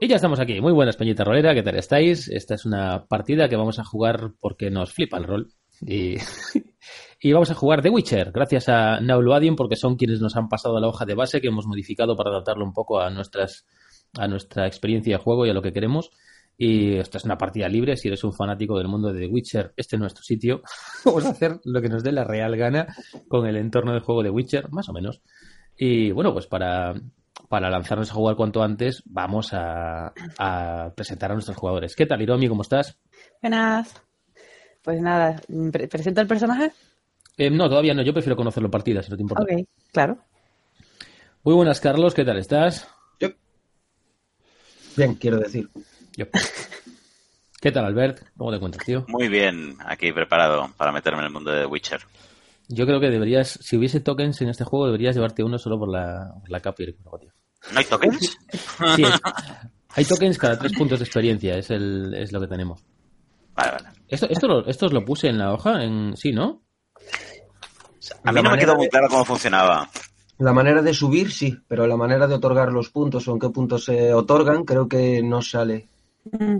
Y ya estamos aquí. Muy buenas, Peñita Rolera. ¿Qué tal estáis? Esta es una partida que vamos a jugar porque nos flipa el rol. Y, y vamos a jugar The Witcher, gracias a Nauluadium, porque son quienes nos han pasado la hoja de base que hemos modificado para adaptarlo un poco a, nuestras, a nuestra experiencia de juego y a lo que queremos. Y esta es una partida libre. Si eres un fanático del mundo de The Witcher, este es nuestro sitio. Vamos a hacer lo que nos dé la real gana con el entorno del juego de Witcher, más o menos. Y bueno, pues para, para lanzarnos a jugar cuanto antes, vamos a, a presentar a nuestros jugadores. ¿Qué tal, Hiromi? ¿Cómo estás? Buenas. Pues nada, ¿pre ¿presenta el personaje? Eh, no, todavía no. Yo prefiero conocerlo en partida, si no te importa. Ok, claro. Muy buenas, Carlos. ¿Qué tal estás? Yo. Bien, quiero decir. Yo. ¿Qué tal, Albert? ¿Cómo te encuentras, tío? Muy bien, aquí preparado para meterme en el mundo de The Witcher. Yo creo que deberías, si hubiese tokens en este juego, deberías llevarte uno solo por la, por la capa y el tío. ¿No hay tokens? Sí, hay tokens cada tres puntos de experiencia, es, el, es lo que tenemos. Vale, vale. Esto, esto, lo, esto os lo puse en la hoja, en sí, ¿no? A mí no me quedó muy claro cómo funcionaba. La manera de subir, sí, pero la manera de otorgar los puntos o en qué puntos se otorgan, creo que no sale. Mm.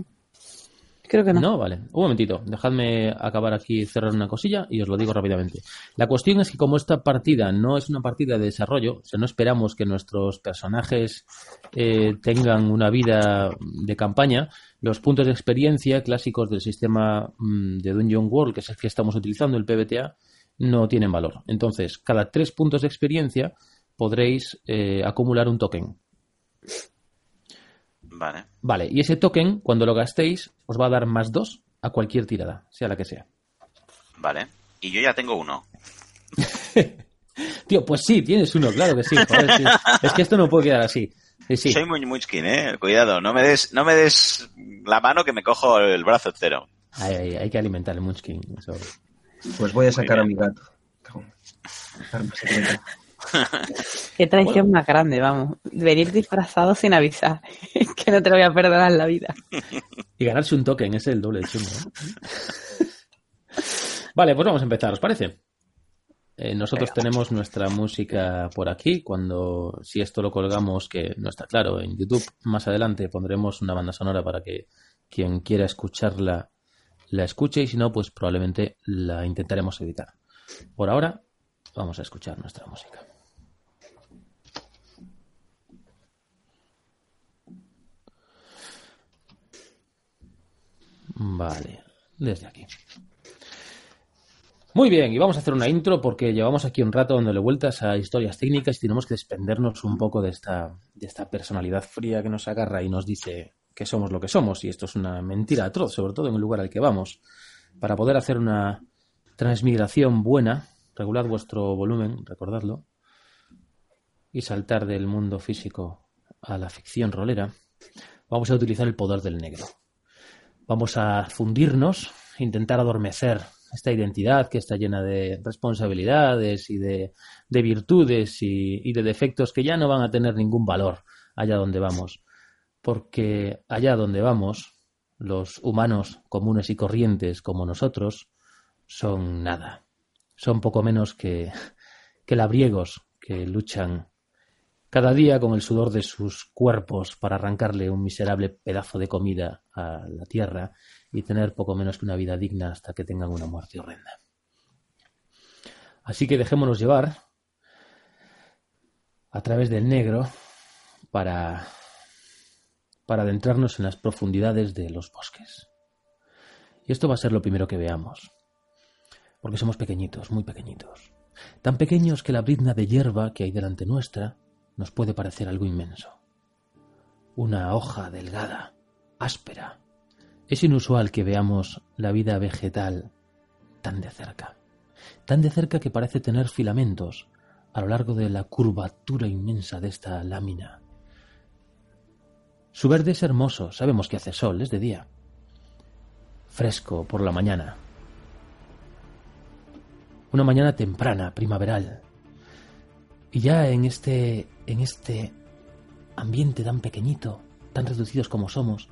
No. No, vale. Un momentito. Dejadme acabar aquí, cerrar una cosilla y os lo digo rápidamente. La cuestión es que como esta partida no es una partida de desarrollo, o sea, no esperamos que nuestros personajes eh, tengan una vida de campaña, los puntos de experiencia clásicos del sistema mm, de Dungeon World, que es el que estamos utilizando, el PBTA, no tienen valor. Entonces, cada tres puntos de experiencia podréis eh, acumular un token. Vale. Vale, y ese token, cuando lo gastéis, os va a dar más dos a cualquier tirada, sea la que sea. Vale. Y yo ya tengo uno. Tío, pues sí, tienes uno, claro que sí. Joder, sí. Es que esto no puede quedar así. Sí, sí. Soy muy muchkin, eh. Cuidado, no me des, no me des la mano que me cojo el brazo entero. Hay, hay, hay que alimentar el munchkin. Eso. Pues voy a sacar a mi gato. Qué traición más grande, vamos. Venir disfrazado sin avisar. Que no te lo voy a perdonar en la vida. Y ganarse un token, ese es el doble de chungo. ¿eh? Vale, pues vamos a empezar, ¿os parece? Eh, nosotros tenemos nuestra música por aquí. Cuando, si esto lo colgamos, que no está claro, en YouTube, más adelante pondremos una banda sonora para que quien quiera escucharla la escuche y si no, pues probablemente la intentaremos editar. Por ahora, vamos a escuchar nuestra música. Vale, desde aquí. Muy bien, y vamos a hacer una intro porque llevamos aquí un rato dándole vueltas a historias técnicas y tenemos que desprendernos un poco de esta, de esta personalidad fría que nos agarra y nos dice que somos lo que somos. Y esto es una mentira atroz, sobre todo en el lugar al que vamos. Para poder hacer una transmigración buena, regulad vuestro volumen, recordadlo, y saltar del mundo físico a la ficción rolera, vamos a utilizar el poder del negro. Vamos a fundirnos, intentar adormecer esta identidad que está llena de responsabilidades y de, de virtudes y, y de defectos que ya no van a tener ningún valor allá donde vamos. Porque allá donde vamos, los humanos comunes y corrientes como nosotros son nada. Son poco menos que, que labriegos que luchan cada día con el sudor de sus cuerpos para arrancarle un miserable pedazo de comida a la tierra y tener poco menos que una vida digna hasta que tengan una muerte horrenda. Así que dejémonos llevar a través del negro para, para adentrarnos en las profundidades de los bosques. Y esto va a ser lo primero que veamos, porque somos pequeñitos, muy pequeñitos, tan pequeños que la brizna de hierba que hay delante nuestra nos puede parecer algo inmenso. Una hoja delgada, áspera. Es inusual que veamos la vida vegetal tan de cerca, tan de cerca que parece tener filamentos, a lo largo de la curvatura inmensa de esta lámina. Su verde es hermoso, sabemos que hace sol, es de día. Fresco por la mañana. Una mañana temprana, primaveral. Y ya en este en este ambiente tan pequeñito, tan reducidos como somos,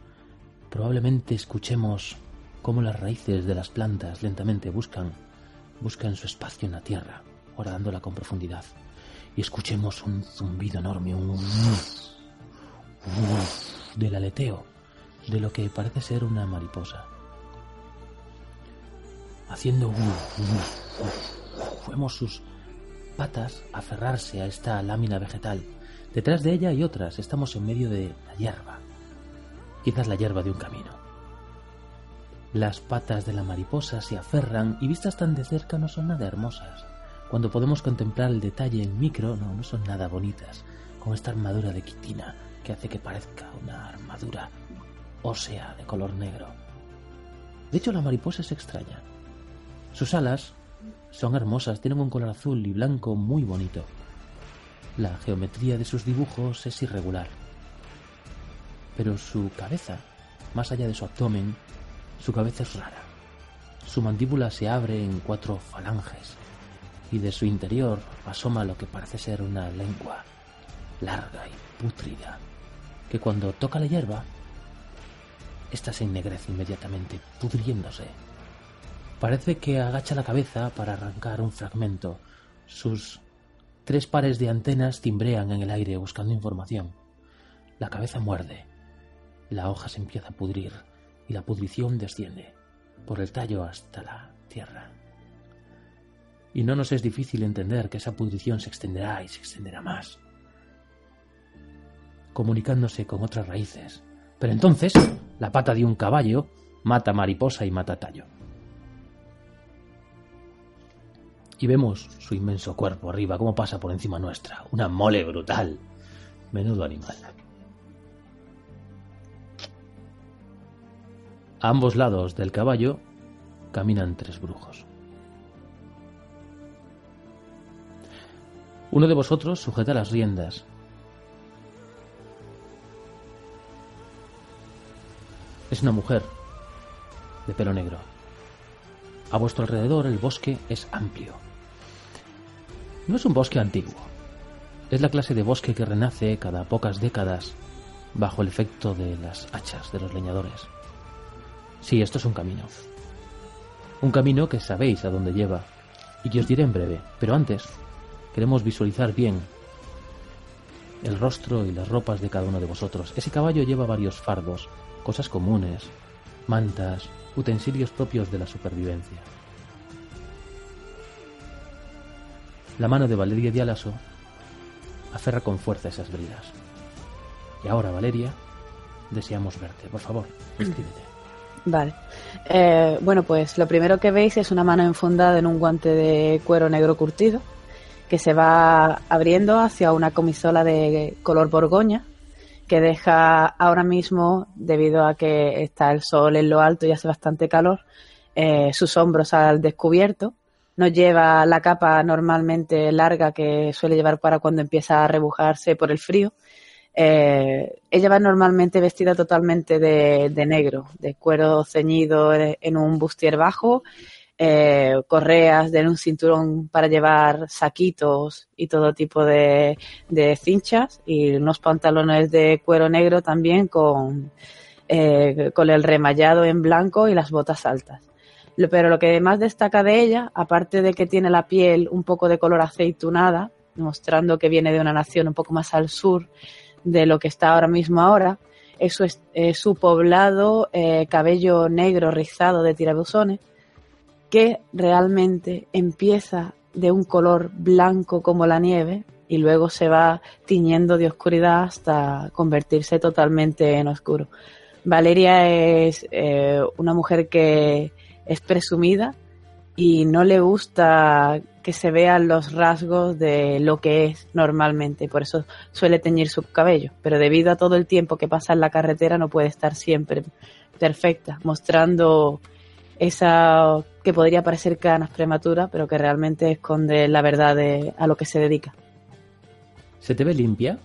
probablemente escuchemos cómo las raíces de las plantas lentamente buscan buscan su espacio en la tierra, horadándola con profundidad. Y escuchemos un zumbido enorme, un del aleteo de lo que parece ser una mariposa. Haciendo vemos sus patas aferrarse a esta lámina vegetal. Detrás de ella hay otras, estamos en medio de la hierba, quizás la hierba de un camino. Las patas de la mariposa se aferran y vistas tan de cerca no son nada hermosas. Cuando podemos contemplar el detalle en micro, no, no son nada bonitas, con esta armadura de quitina que hace que parezca una armadura ósea de color negro. De hecho, la mariposa es extraña. Sus alas son hermosas, tienen un color azul y blanco muy bonito. La geometría de sus dibujos es irregular. Pero su cabeza, más allá de su abdomen, su cabeza es rara. Su mandíbula se abre en cuatro falanges y de su interior asoma lo que parece ser una lengua larga y pútrida, que cuando toca la hierba, ésta se ennegrece inmediatamente, pudriéndose. Parece que agacha la cabeza para arrancar un fragmento. Sus tres pares de antenas timbrean en el aire buscando información. La cabeza muerde. La hoja se empieza a pudrir y la pudrición desciende por el tallo hasta la tierra. Y no nos es difícil entender que esa pudrición se extenderá y se extenderá más, comunicándose con otras raíces. Pero entonces, la pata de un caballo mata mariposa y mata tallo. Y vemos su inmenso cuerpo arriba, como pasa por encima nuestra. Una mole brutal. Menudo animal. A ambos lados del caballo caminan tres brujos. Uno de vosotros sujeta las riendas. Es una mujer de pelo negro. A vuestro alrededor el bosque es amplio. No es un bosque antiguo. Es la clase de bosque que renace cada pocas décadas bajo el efecto de las hachas de los leñadores. Sí, esto es un camino. Un camino que sabéis a dónde lleva y que os diré en breve. Pero antes, queremos visualizar bien el rostro y las ropas de cada uno de vosotros. Ese caballo lleva varios fardos, cosas comunes, mantas, utensilios propios de la supervivencia. La mano de Valeria de Alaso aferra con fuerza esas bridas. Y ahora, Valeria, deseamos verte. Por favor, escríbete. Vale. Eh, bueno, pues lo primero que veis es una mano enfundada en un guante de cuero negro curtido que se va abriendo hacia una comisola de color borgoña que deja ahora mismo, debido a que está el sol en lo alto y hace bastante calor, eh, sus hombros al descubierto. No lleva la capa normalmente larga que suele llevar para cuando empieza a rebujarse por el frío, eh, ella va normalmente vestida totalmente de, negro, de cuero ceñido en un bustier bajo, eh, correas de un cinturón para llevar saquitos y todo tipo de, cinchas y unos pantalones de cuero negro también con, eh, con el remallado en blanco y las botas altas. Pero lo que más destaca de ella, aparte de que tiene la piel un poco de color aceitunada, mostrando que viene de una nación un poco más al sur, de lo que está ahora mismo ahora, es su, poblado eh, cabello negro rizado de tirabuzones, que realmente empieza de un color blanco como la nieve y luego se va tiñendo de oscuridad hasta convertirse totalmente en oscuro. Valeria es eh, una mujer que es presumida y no le gusta que se vean los rasgos de lo que es normalmente, por eso suele teñir su cabello, pero debido a todo el tiempo que pasa en la carretera no puede estar siempre perfecta, mostrando esa que podría parecer canas prematura, pero que realmente esconde la verdad de a lo que se dedica. ¿Se te ve limpia?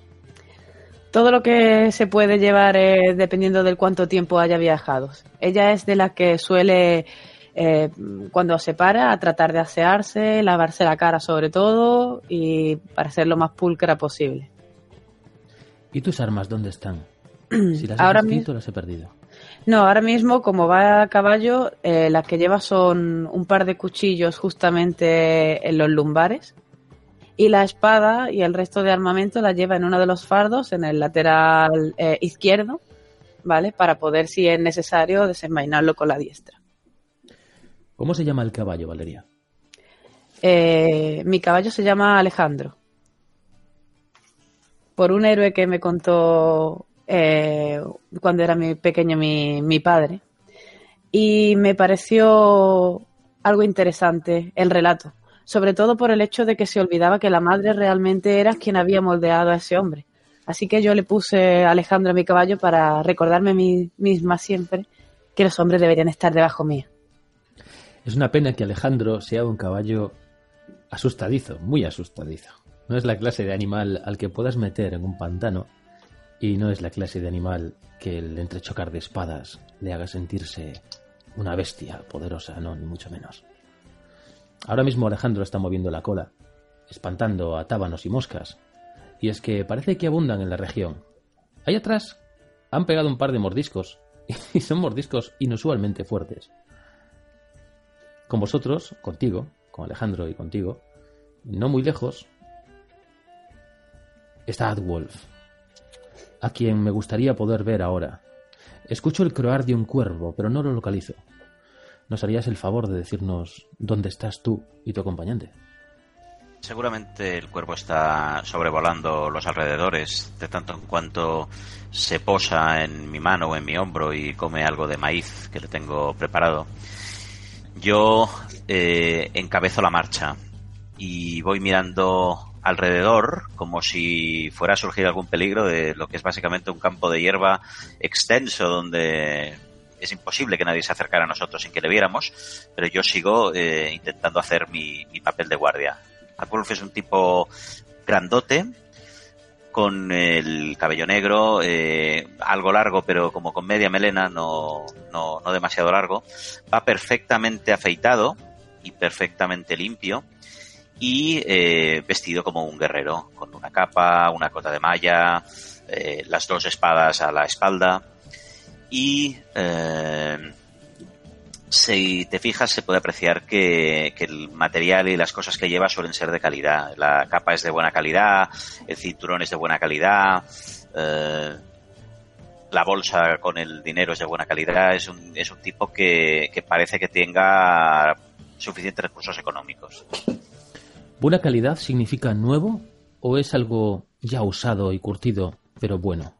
Todo lo que se puede llevar dependiendo del cuánto tiempo haya viajado. Ella es de la que suele, eh, cuando se para, a tratar de asearse, lavarse la cara sobre todo y para ser lo más pulcra posible. ¿Y tus armas dónde están? Si las has escrito, las he perdido. No, ahora mismo, como va a caballo, eh, las que lleva son un par de cuchillos justamente en los lumbares y la espada y el resto de armamento la lleva en uno de los fardos en el lateral eh, izquierdo, ¿vale? Para poder, si es necesario, desenvainarlo con la diestra. ¿Cómo se llama el caballo, Valeria? Eh, mi caballo se llama Alejandro. Por un héroe que me contó eh, cuando era mi pequeño mi, mi padre. Y me pareció algo interesante el relato sobre todo por el hecho de que se olvidaba que la madre realmente era quien había moldeado a ese hombre. Así que yo le puse Alejandro a mi caballo para recordarme a mí misma siempre que los hombres deberían estar debajo mía. Es una pena que Alejandro sea un caballo asustadizo, muy asustadizo. No es la clase de animal al que puedas meter en un pantano y no es la clase de animal que el entrechocar de espadas le haga sentirse una bestia poderosa, no, ni mucho menos. Ahora mismo Alejandro está moviendo la cola, espantando a tábanos y moscas, y es que parece que abundan en la región. Ahí atrás han pegado un par de mordiscos, y son mordiscos inusualmente fuertes. Con vosotros, contigo, con Alejandro y contigo, no muy lejos, está Adwolf, a quien me gustaría poder ver ahora. Escucho el croar de un cuervo, pero no lo localizo. ¿Nos harías el favor de decirnos dónde estás tú y tu acompañante? Seguramente el cuervo está sobrevolando los alrededores, de tanto en cuanto se posa en mi mano o en mi hombro y come algo de maíz que le tengo preparado. Yo eh, encabezo la marcha y voy mirando alrededor como si fuera a surgir algún peligro de lo que es básicamente un campo de hierba extenso donde es imposible que nadie se acercara a nosotros sin que le viéramos, pero yo sigo eh, intentando hacer mi, papel de guardia. Adolf es un tipo grandote, con el cabello negro, eh, algo largo, pero como con media melena, no, no, no demasiado largo. Va perfectamente afeitado y perfectamente limpio y eh, vestido como un guerrero, con una capa, una cota de malla, las dos espadas a la espalda y eh, si te fijas se puede apreciar que, el material y las cosas que lleva suelen ser de calidad. La capa es de buena calidad, el cinturón es de buena calidad, eh, la bolsa con el dinero es de buena calidad. Es un, es un tipo que, que parece que tenga suficientes recursos económicos. ¿Buena calidad significa nuevo o es algo ya usado y curtido, pero bueno?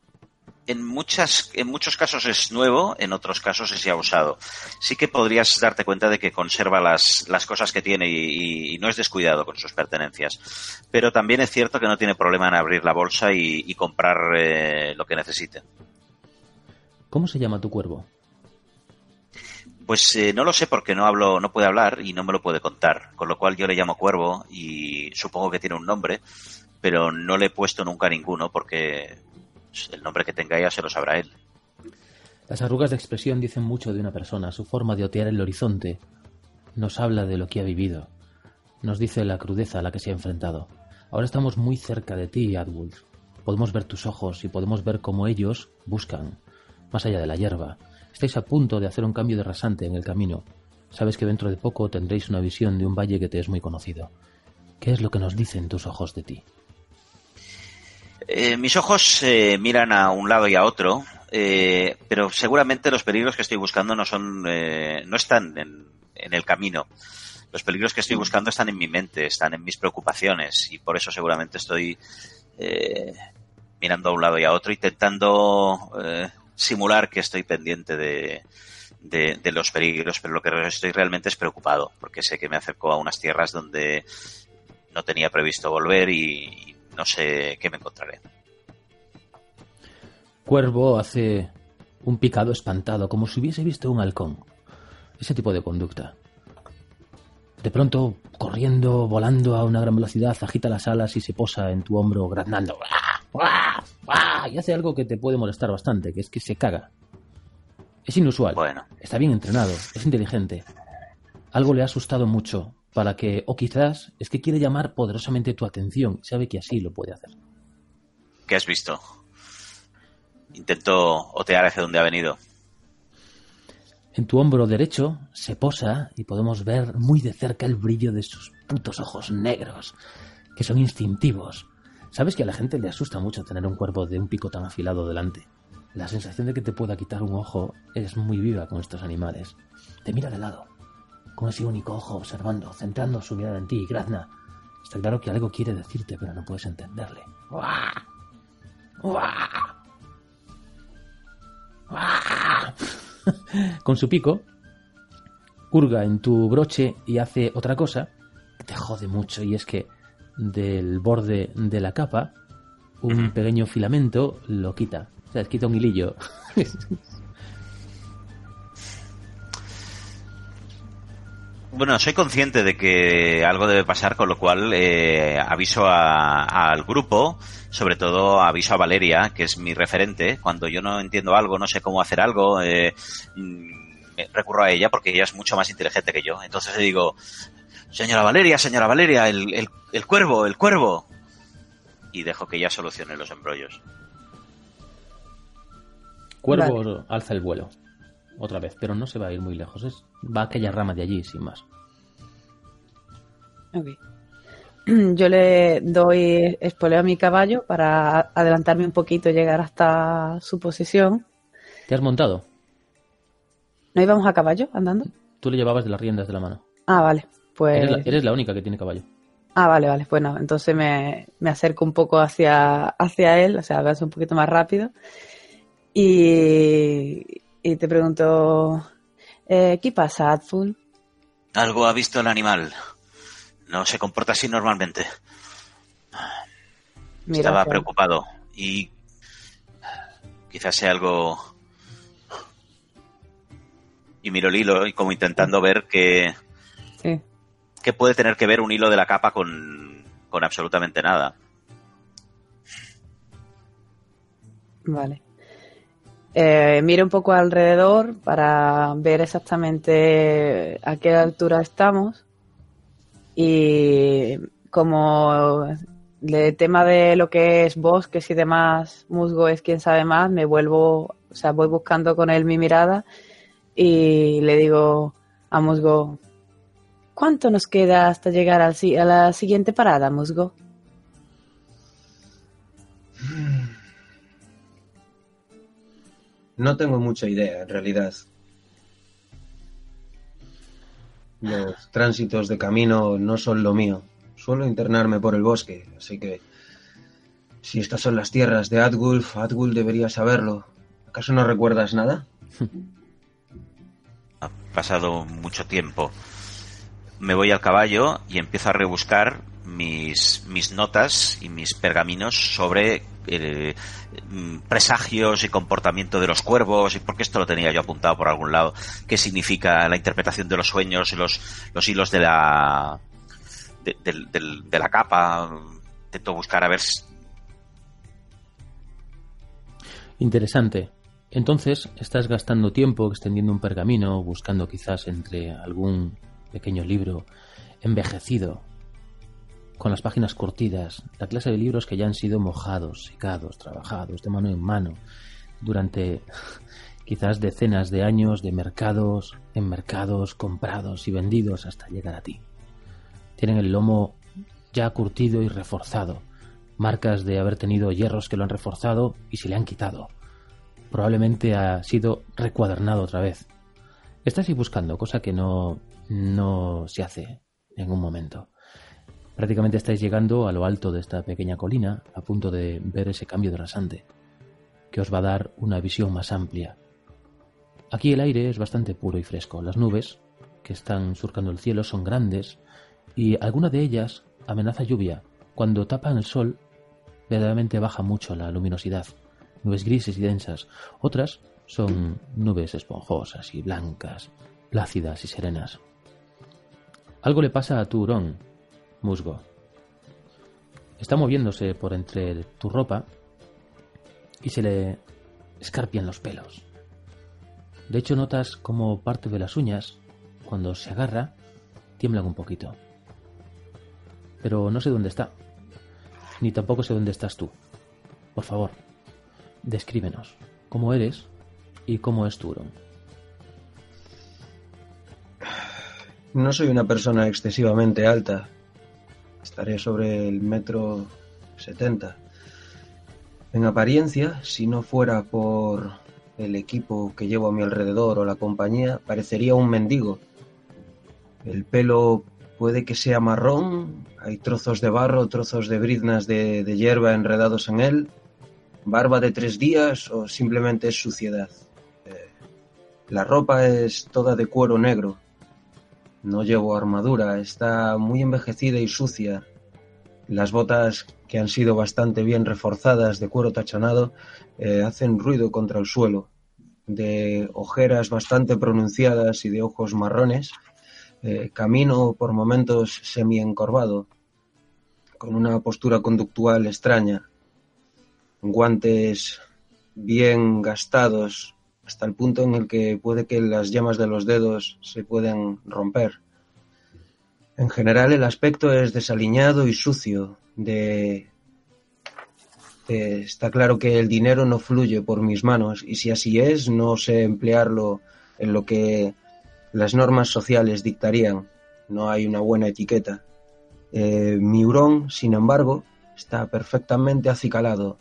En muchas en muchos casos es nuevo, en otros casos es ya usado. Sí que podrías darte cuenta de que conserva las, las cosas que tiene y, no es descuidado con sus pertenencias. Pero también es cierto que no tiene problema en abrir la bolsa y, comprar eh, lo que necesite. ¿Cómo se llama tu cuervo? Pues eh, no lo sé porque no hablo, no puede hablar y no me lo puede contar, con lo cual yo le llamo cuervo y supongo que tiene un nombre, pero no le he puesto nunca ninguno porque el nombre que tenga ella se lo sabrá él. Las arrugas de expresión dicen mucho de una persona, su forma de otear el horizonte nos habla de lo que ha vivido, nos dice la crudeza a la que se ha enfrentado. Ahora estamos muy cerca de ti, Adwolf. Podemos ver tus ojos y podemos ver cómo ellos buscan, más allá de la hierba. Estáis a punto de hacer un cambio de rasante en el camino. Sabes que dentro de poco tendréis una visión de un valle que te es muy conocido. ¿Qué es lo que nos dicen tus ojos de ti? Eh, mis ojos eh, miran a un lado y a otro, eh, pero seguramente los peligros que estoy buscando no son, no están en, el camino. Los peligros que estoy buscando están en mi mente, están en mis preocupaciones y por eso seguramente estoy mirando a un lado y a otro, intentando simular que estoy pendiente de, de, los peligros, pero lo que estoy realmente es preocupado, porque sé que me acerco a unas tierras donde no tenía previsto volver y, no sé qué me encontraré. Cuervo hace un picado espantado, como si hubiese visto un halcón. ese tipo de conducta. De pronto, corriendo, volando a una gran velocidad, agita las alas y se posa en tu hombro graznando. Y hace algo que te puede molestar bastante, que es que se caga. Es inusual. Bueno. Está bien entrenado, es inteligente. Algo le ha asustado mucho para que, o quizás es que quiere llamar poderosamente tu atención y sabe que así lo puede hacer. ¿Qué has visto? Intento otear hacia donde ha venido. En tu hombro derecho se posa y podemos ver muy de cerca el brillo de sus putos ojos negros, que son instintivos. Sabes que a la gente le asusta mucho tener un cuerpo de un pico tan afilado delante. La sensación de que te pueda quitar un ojo es muy viva con estos animales. Te mira de lado, con ese único ojo observando, centrando su mirada en ti, Grazna. Está claro que algo quiere decirte, pero no puedes entenderle. ¡Uah! ¡Uah! ¡Uah! con su pico, hurga en tu broche y hace otra cosa que te jode mucho y es que del borde de la capa un pequeño filamento lo quita. O sea, quita un hilillo. Bueno, soy consciente de que algo debe pasar, con lo cual eh, aviso a- al grupo, sobre todo aviso a Valeria, que es mi referente. Cuando yo no entiendo algo, no sé cómo hacer algo, eh, mm, me- recurro a ella porque ella es mucho más inteligente que yo. Entonces le digo, señora Valeria, señora Valeria, el, el, el cuervo, el cuervo. Y dejo que ella solucione los embrollos. Cuervo alza el vuelo. Otra vez, pero no se va a ir muy lejos. Es, va a aquella rama de allí, sin más. Ok. Yo le doy espoleo a mi caballo para adelantarme un poquito y llegar hasta su posición. ¿Te has montado? ¿No íbamos a caballo andando? Tú le llevabas de las riendas de la mano. Ah, vale. Pues. Eres, la, eres la única que tiene caballo. Ah, vale, vale. Bueno, entonces me, me acerco un poco hacia, hacia él, o sea, a un poquito más rápido. Y, y te pregunto, eh, ¿qué pasa, Adful? Algo ha visto el animal. No se comporta así normalmente. Estaba que- preocupado y quizás sea algo y miro el hilo y como intentando ver qué, Sí. qué puede tener que ver un hilo de la capa con, con absolutamente nada. Vale. Eh, miro un poco alrededor para ver exactamente a qué altura estamos. Y como el tema de lo que es bosques y demás, musgo es quien sabe más, me vuelvo, o sea, voy buscando con él mi mirada y le digo a Musgo, ¿cuánto nos queda hasta llegar al a la siguiente parada, Musgo? No tengo mucha idea, en realidad. Los tránsitos de camino no son lo mío. Suelo internarme por el bosque, así que si estas son las tierras de Adgulf, Adgul debería saberlo. ¿Acaso no recuerdas nada? Ha pasado mucho tiempo. Me voy al caballo y empiezo a rebuscar mis, mis notas y mis pergaminos sobre eh, mm, presagios y comportamiento de los cuervos, y porque esto lo tenía yo apuntado por algún lado, qué significa la interpretación de los sueños y los, los hilos de la, de, de la capa. Intento buscar a ver Interesante. Entonces, estás gastando tiempo extendiendo un pergamino, buscando quizás entre algún pequeño libro envejecido, con las páginas curtidas, la clase de libros que ya han sido mojados, secados, trabajados de mano en mano durante quizás decenas de años de mercados en mercados comprados y vendidos hasta llegar a ti. Tienen el lomo ya curtido y reforzado, marcas de haber tenido hierros que lo han reforzado y se le han quitado. Probablemente ha sido recuadernado otra vez. Estás ahí buscando, cosa que no, no se hace en un momento. Prácticamente estáis llegando a lo alto de esta pequeña colina, a punto de ver ese cambio de rasante, que os va a dar una visión más amplia. Aquí el aire es bastante puro y fresco. Las nubes que están surcando el cielo son grandes y alguna de ellas amenaza lluvia. Cuando tapan el sol, verdaderamente baja mucho la luminosidad. Nubes grises y densas. Otras son nubes esponjosas y blancas, plácidas y serenas. Algo le pasa a tu hurón, musgo. Está moviéndose por entre tu ropa y se le escarpian los pelos. De hecho, notas como parte de las uñas, cuando se agarra, tiemblan un poquito. Pero no sé dónde está, ni tampoco sé dónde estás tú. Por favor, descríbenos cómo eres y cómo es tu hurón. No soy una persona excesivamente alta. Estaré sobre el metro setenta. En apariencia, si no fuera por el equipo que llevo a mi alrededor o la compañía, parecería un mendigo. El pelo puede que sea marrón, hay trozos de barro, trozos de briznas de, de hierba enredados en él, barba de tres días o simplemente es suciedad. Eh, la ropa es toda de cuero negro. No llevo armadura, está muy envejecida y sucia. Las botas, que han sido bastante bien reforzadas de cuero tachonado, eh, hacen ruido contra el suelo. De ojeras bastante pronunciadas y de ojos marrones, eh, camino por momentos semi-encorvado, con una postura conductual extraña. Guantes bien gastados hasta el punto en el que puede que las llamas de los dedos se pueden romper. En general el aspecto es desaliñado y sucio. De... está claro que el dinero no fluye por mis manos y si así es no sé emplearlo en lo que las normas sociales dictarían. No hay una buena etiqueta. Eh, mi hurón, sin embargo, está perfectamente acicalado.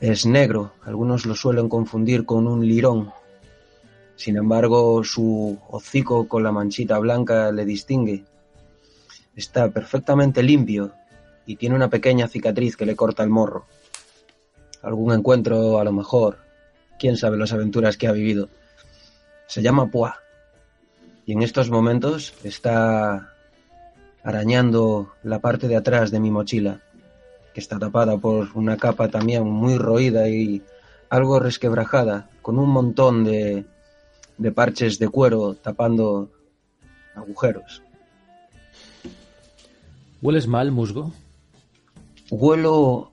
Es negro, algunos lo suelen confundir con un lirón. Sin embargo, su hocico con la manchita blanca le distingue. Está perfectamente limpio y tiene una pequeña cicatriz que le corta el morro. Algún encuentro, a lo mejor. Quién sabe las aventuras que ha vivido. Se llama Pois. Y en estos momentos está arañando la parte de atrás de mi mochila, que está tapada por una capa también muy roída y algo resquebrajada, con un montón de, de parches de cuero tapando agujeros. ¿Hueles mal, musgo? Huelo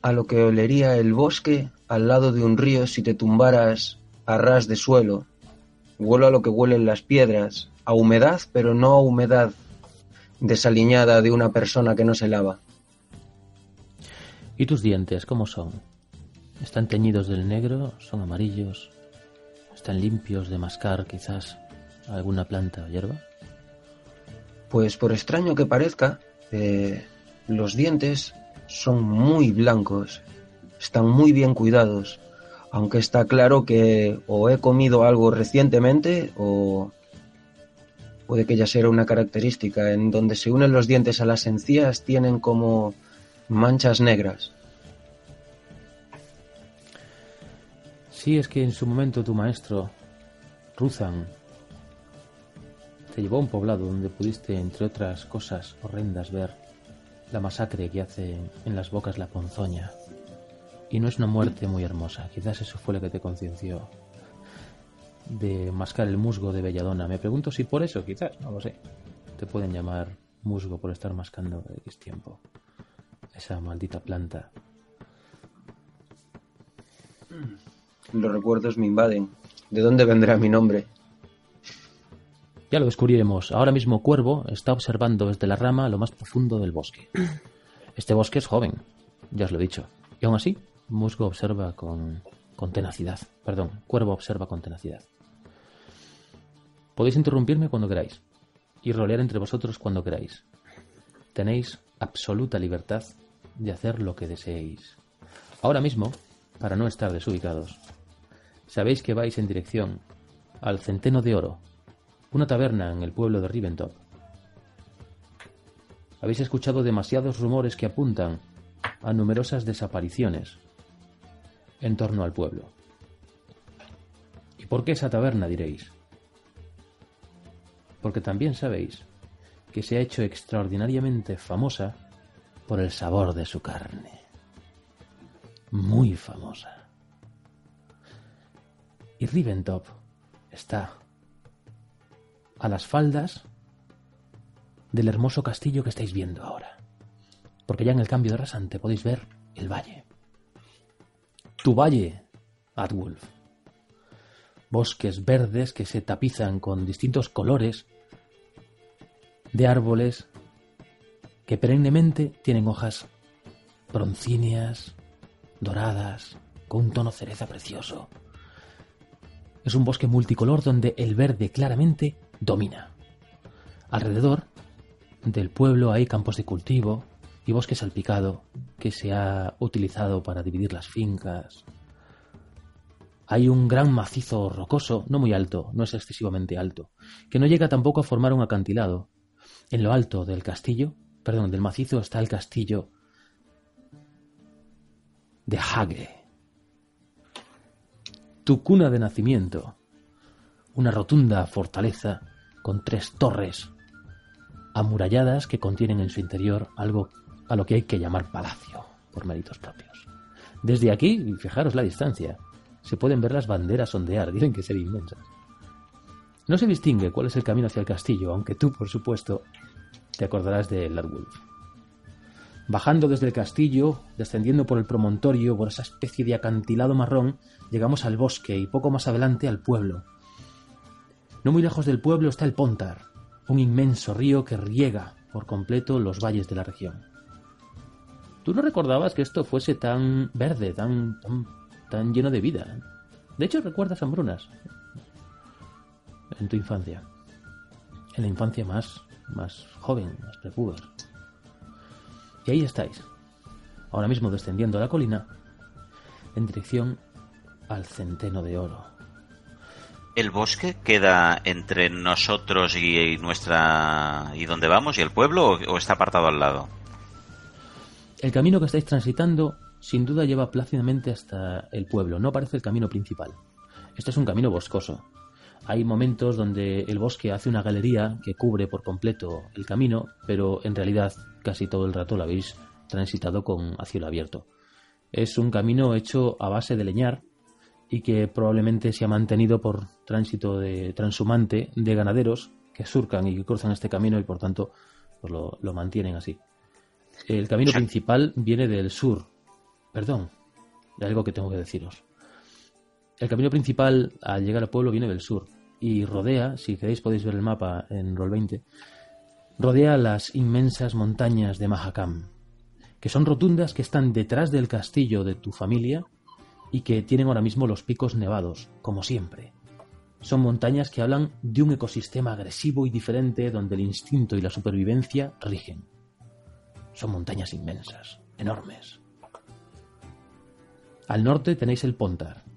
a lo que olería el bosque al lado de un río si te tumbaras a ras de suelo. Huelo a lo que huelen las piedras, a humedad, pero no a humedad desaliñada de una persona que no se lava. ¿Y tus dientes cómo son? ¿Están teñidos del negro? ¿Son amarillos? ¿Están limpios de mascar quizás alguna planta o hierba? Pues por extraño que parezca, eh, los dientes son muy blancos, están muy bien cuidados, aunque está claro que o he comido algo recientemente o puede que ya sea una característica en donde se unen los dientes a las encías tienen como manchas negras. Sí, es que en su momento tu maestro, Ruzan, te llevó a un poblado donde pudiste, entre otras cosas horrendas, ver la masacre que hace en las bocas la ponzoña. Y no es una muerte muy hermosa, quizás eso fue lo que te concienció de mascar el musgo de Belladona. Me pregunto si por eso, quizás, no lo sé. Te pueden llamar musgo por estar mascando X tiempo. Esa maldita planta. Los recuerdos me invaden. ¿De dónde vendrá mi nombre? Ya lo descubriremos. Ahora mismo Cuervo está observando desde la rama lo más profundo del bosque. Este bosque es joven, ya os lo he dicho. Y aún así, Musgo observa con, con tenacidad. Perdón, Cuervo observa con tenacidad. Podéis interrumpirme cuando queráis y rolear entre vosotros cuando queráis. Tenéis absoluta libertad de hacer lo que deseéis. Ahora mismo, para no estar desubicados, sabéis que vais en dirección al Centeno de Oro, una taberna en el pueblo de Riventop. Habéis escuchado demasiados rumores que apuntan a numerosas desapariciones en torno al pueblo. ¿Y por qué esa taberna, diréis? Porque también sabéis que se ha hecho extraordinariamente famosa por el sabor de su carne. Muy famosa. Y Riventop está a las faldas del hermoso castillo que estáis viendo ahora. Porque ya en el cambio de rasante podéis ver el valle. Tu valle, Adwolf. Bosques verdes que se tapizan con distintos colores de árboles que perennemente tienen hojas broncíneas, doradas, con un tono cereza precioso. Es un bosque multicolor donde el verde claramente domina. Alrededor del pueblo hay campos de cultivo y bosque salpicado que se ha utilizado para dividir las fincas. Hay un gran macizo rocoso, no muy alto, no es excesivamente alto, que no llega tampoco a formar un acantilado. En lo alto del castillo, perdón, del macizo está el castillo de Hage. Tu cuna de nacimiento, una rotunda fortaleza con tres torres amuralladas que contienen en su interior algo a lo que hay que llamar palacio, por méritos propios. Desde aquí, fijaros la distancia, se pueden ver las banderas ondear, dicen que ser inmensas. No se distingue cuál es el camino hacia el castillo, aunque tú, por supuesto, te acordarás de Ladwolf. Bajando desde el castillo, descendiendo por el promontorio, por esa especie de acantilado marrón, llegamos al bosque y poco más adelante al pueblo. No muy lejos del pueblo está el Pontar, un inmenso río que riega por completo los valles de la región. Tú no recordabas que esto fuese tan verde, tan, tan, lleno de vida. De hecho, recuerdas hambrunas en tu infancia. En la infancia más, más joven, más prepuber. Y ahí estáis, ahora mismo descendiendo la colina, en dirección al centeno de oro. ¿El bosque queda entre nosotros y nuestra y donde vamos y el pueblo o está apartado al lado? El camino que estáis transitando sin duda lleva plácidamente hasta el pueblo, no parece el camino principal. Este es un camino boscoso. Hay momentos donde el bosque hace una galería que cubre por completo el camino, pero en realidad casi todo el rato lo habéis transitado con a cielo abierto. Es un camino hecho a base de leñar y que probablemente se ha mantenido por tránsito de transhumante de ganaderos que surcan y que cruzan este camino y por tanto pues lo mantienen así. El camino principal viene del sur. Perdón, de algo que tengo que deciros. El camino principal al llegar al pueblo viene del sur y rodea, si queréis podéis ver el mapa en Roll 20, rodea las inmensas montañas de Mahakam, que son rotundas que están detrás del castillo de tu familia y que tienen ahora mismo los picos nevados, como siempre. Son montañas que hablan de un ecosistema agresivo y diferente donde el instinto y la supervivencia rigen. Son montañas inmensas, enormes. Al norte tenéis el Pontar.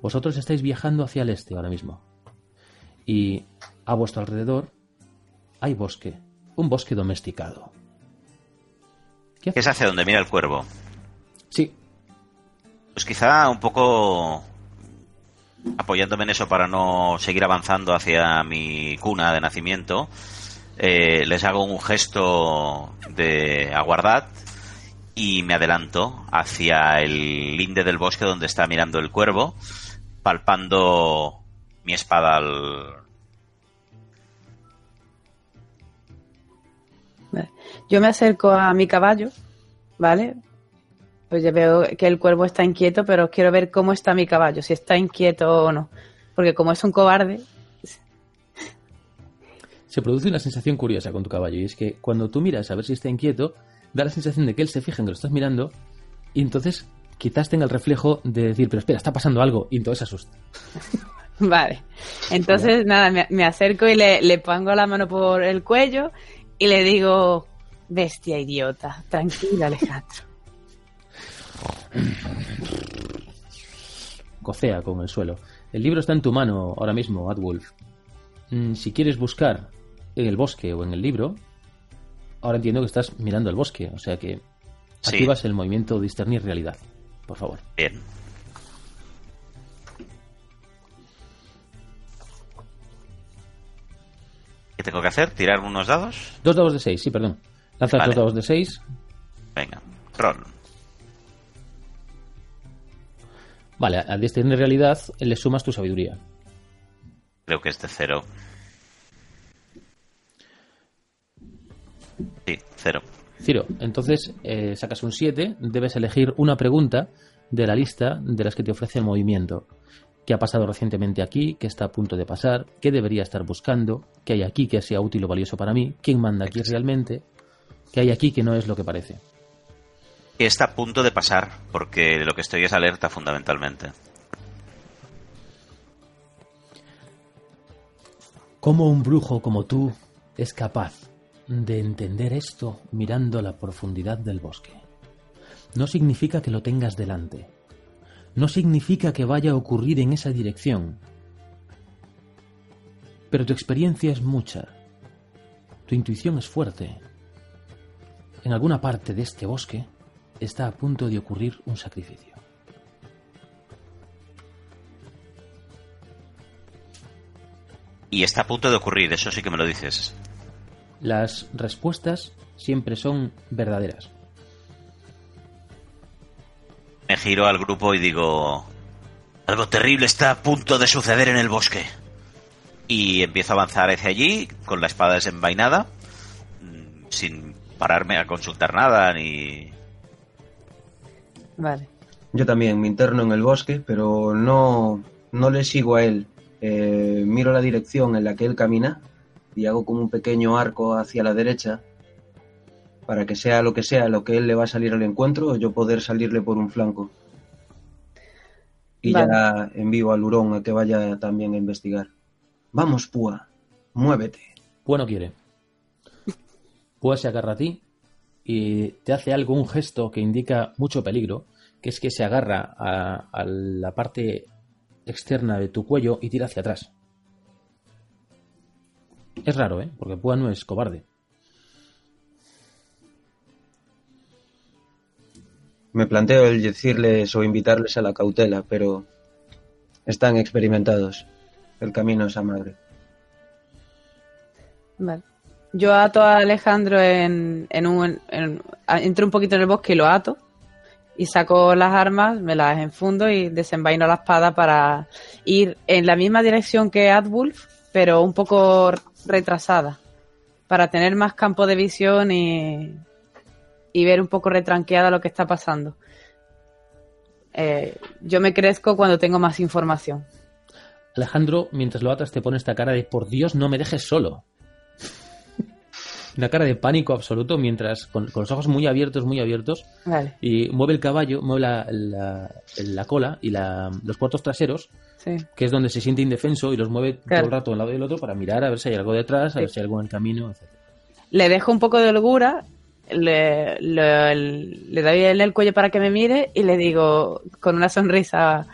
Vosotros estáis viajando hacia el este ahora mismo. Y a vuestro alrededor hay bosque, un bosque domesticado. ¿Qué es hacia donde mira el cuervo? Sí. Pues quizá un poco apoyándome en eso para no seguir avanzando hacia mi cuna de nacimiento, eh, les hago un gesto de aguardad y me adelanto hacia el linde del bosque donde está mirando el cuervo, palpando mi espada al... Yo me acerco a mi caballo, ¿vale? Pues ya veo que el cuervo está inquieto, pero quiero ver cómo está mi caballo, si está inquieto o no. Porque como es un cobarde, se produce una sensación curiosa con tu caballo y es que cuando tú miras a ver si está inquieto, da la sensación de que él se fija en que lo estás mirando y entonces quizás tenga el reflejo de decir, pero espera, está pasando algo y entonces se asusta. Vale, entonces nada, me, acerco y le, le pongo la mano por el cuello y le digo, bestia idiota, tranquila Alejandro. Cocea con el suelo. El libro está en tu mano ahora mismo, Adwolf. Mm, si quieres buscar en el bosque o en el libro, ahora entiendo que estás mirando el bosque, o sea que activas el movimiento discernir realidad, por favor. Bien. ¿Qué tengo que hacer? ¿Tirar unos dados? Dos dados de seis, sí, perdón. Lanzas vale. dos dados de seis. Venga, roll. Vale, al distinguir realidad le sumas tu sabiduría. Creo que es de cero. Sí, cero. Entonces eh, sacas un 7, debes elegir una pregunta de la lista de las que te ofrece el movimiento. ¿Qué ha pasado recientemente aquí? ¿Qué está a punto de pasar? ¿Qué debería estar buscando? ¿Qué hay aquí que sea útil o valioso para mí? ¿Quién manda aquí realmente? ¿Qué hay aquí que no es lo que parece? Que está a punto de pasar, porque lo que estoy es alerta fundamentalmente. ¿Cómo un brujo como tú es capaz de entender esto mirando la profundidad del bosque? No significa que lo tengas delante. No significa que vaya a ocurrir en esa dirección. Pero tu experiencia es mucha. Tu intuición es fuerte. En alguna parte de este bosque está a punto de ocurrir un sacrificio. Y está a punto de ocurrir, eso sí que me lo dices. Las respuestas siempre son verdaderas. Me giro al grupo y digo... Algo terrible está a punto de suceder en el bosque. Y empiezo a avanzar hacia allí con la espada desenvainada, mm, sin pararme a consultar nada ni... Vale. Yo también me interno en el bosque, pero no, no le sigo a él. Eh, miro la dirección en la que él camina y hago como un pequeño arco hacia la derecha para que sea lo que sea lo que él le va a salir al encuentro o yo poder salirle por un flanco. Y Vale. ya envío al hurón a que vaya también a investigar. Vamos, Púa, muévete. Púa no quiere. Púa se agarra a ti y te hace algo, un gesto que indica mucho peligro, que es que se agarra a, a la parte externa de tu cuello y tira hacia atrás. Es raro, ¿eh? Porque Púa no es cobarde. Me planteo el decirles o invitarles a la cautela, pero están experimentados. El camino es a madre. Vale. Yo ato a Alejandro en, en un. en- entro un poquito en el bosque y lo ato. Y saco las armas, me las enfundo y desenvaino la espada para ir en la misma dirección que Adwulf, pero un poco retrasada. Para tener más campo de visión y, y ver un poco retranqueada lo que está pasando. Eh, yo me crezco cuando tengo más información. Alejandro, mientras lo atas, te pone esta cara de por Dios, no me dejes solo. Una cara de pánico absoluto mientras, con, con los ojos muy abiertos, muy abiertos, Vale, y mueve el caballo, mueve la, la- la cola y la- los puertos traseros, sí. que es donde se siente indefenso, y los mueve Claro. todo el rato de un lado y del otro para mirar a ver si hay algo detrás, a ver si hay algo en el camino, etc. le dejo un poco de holgura, le, le, le doy en el cuello para que me mire y le digo con una sonrisa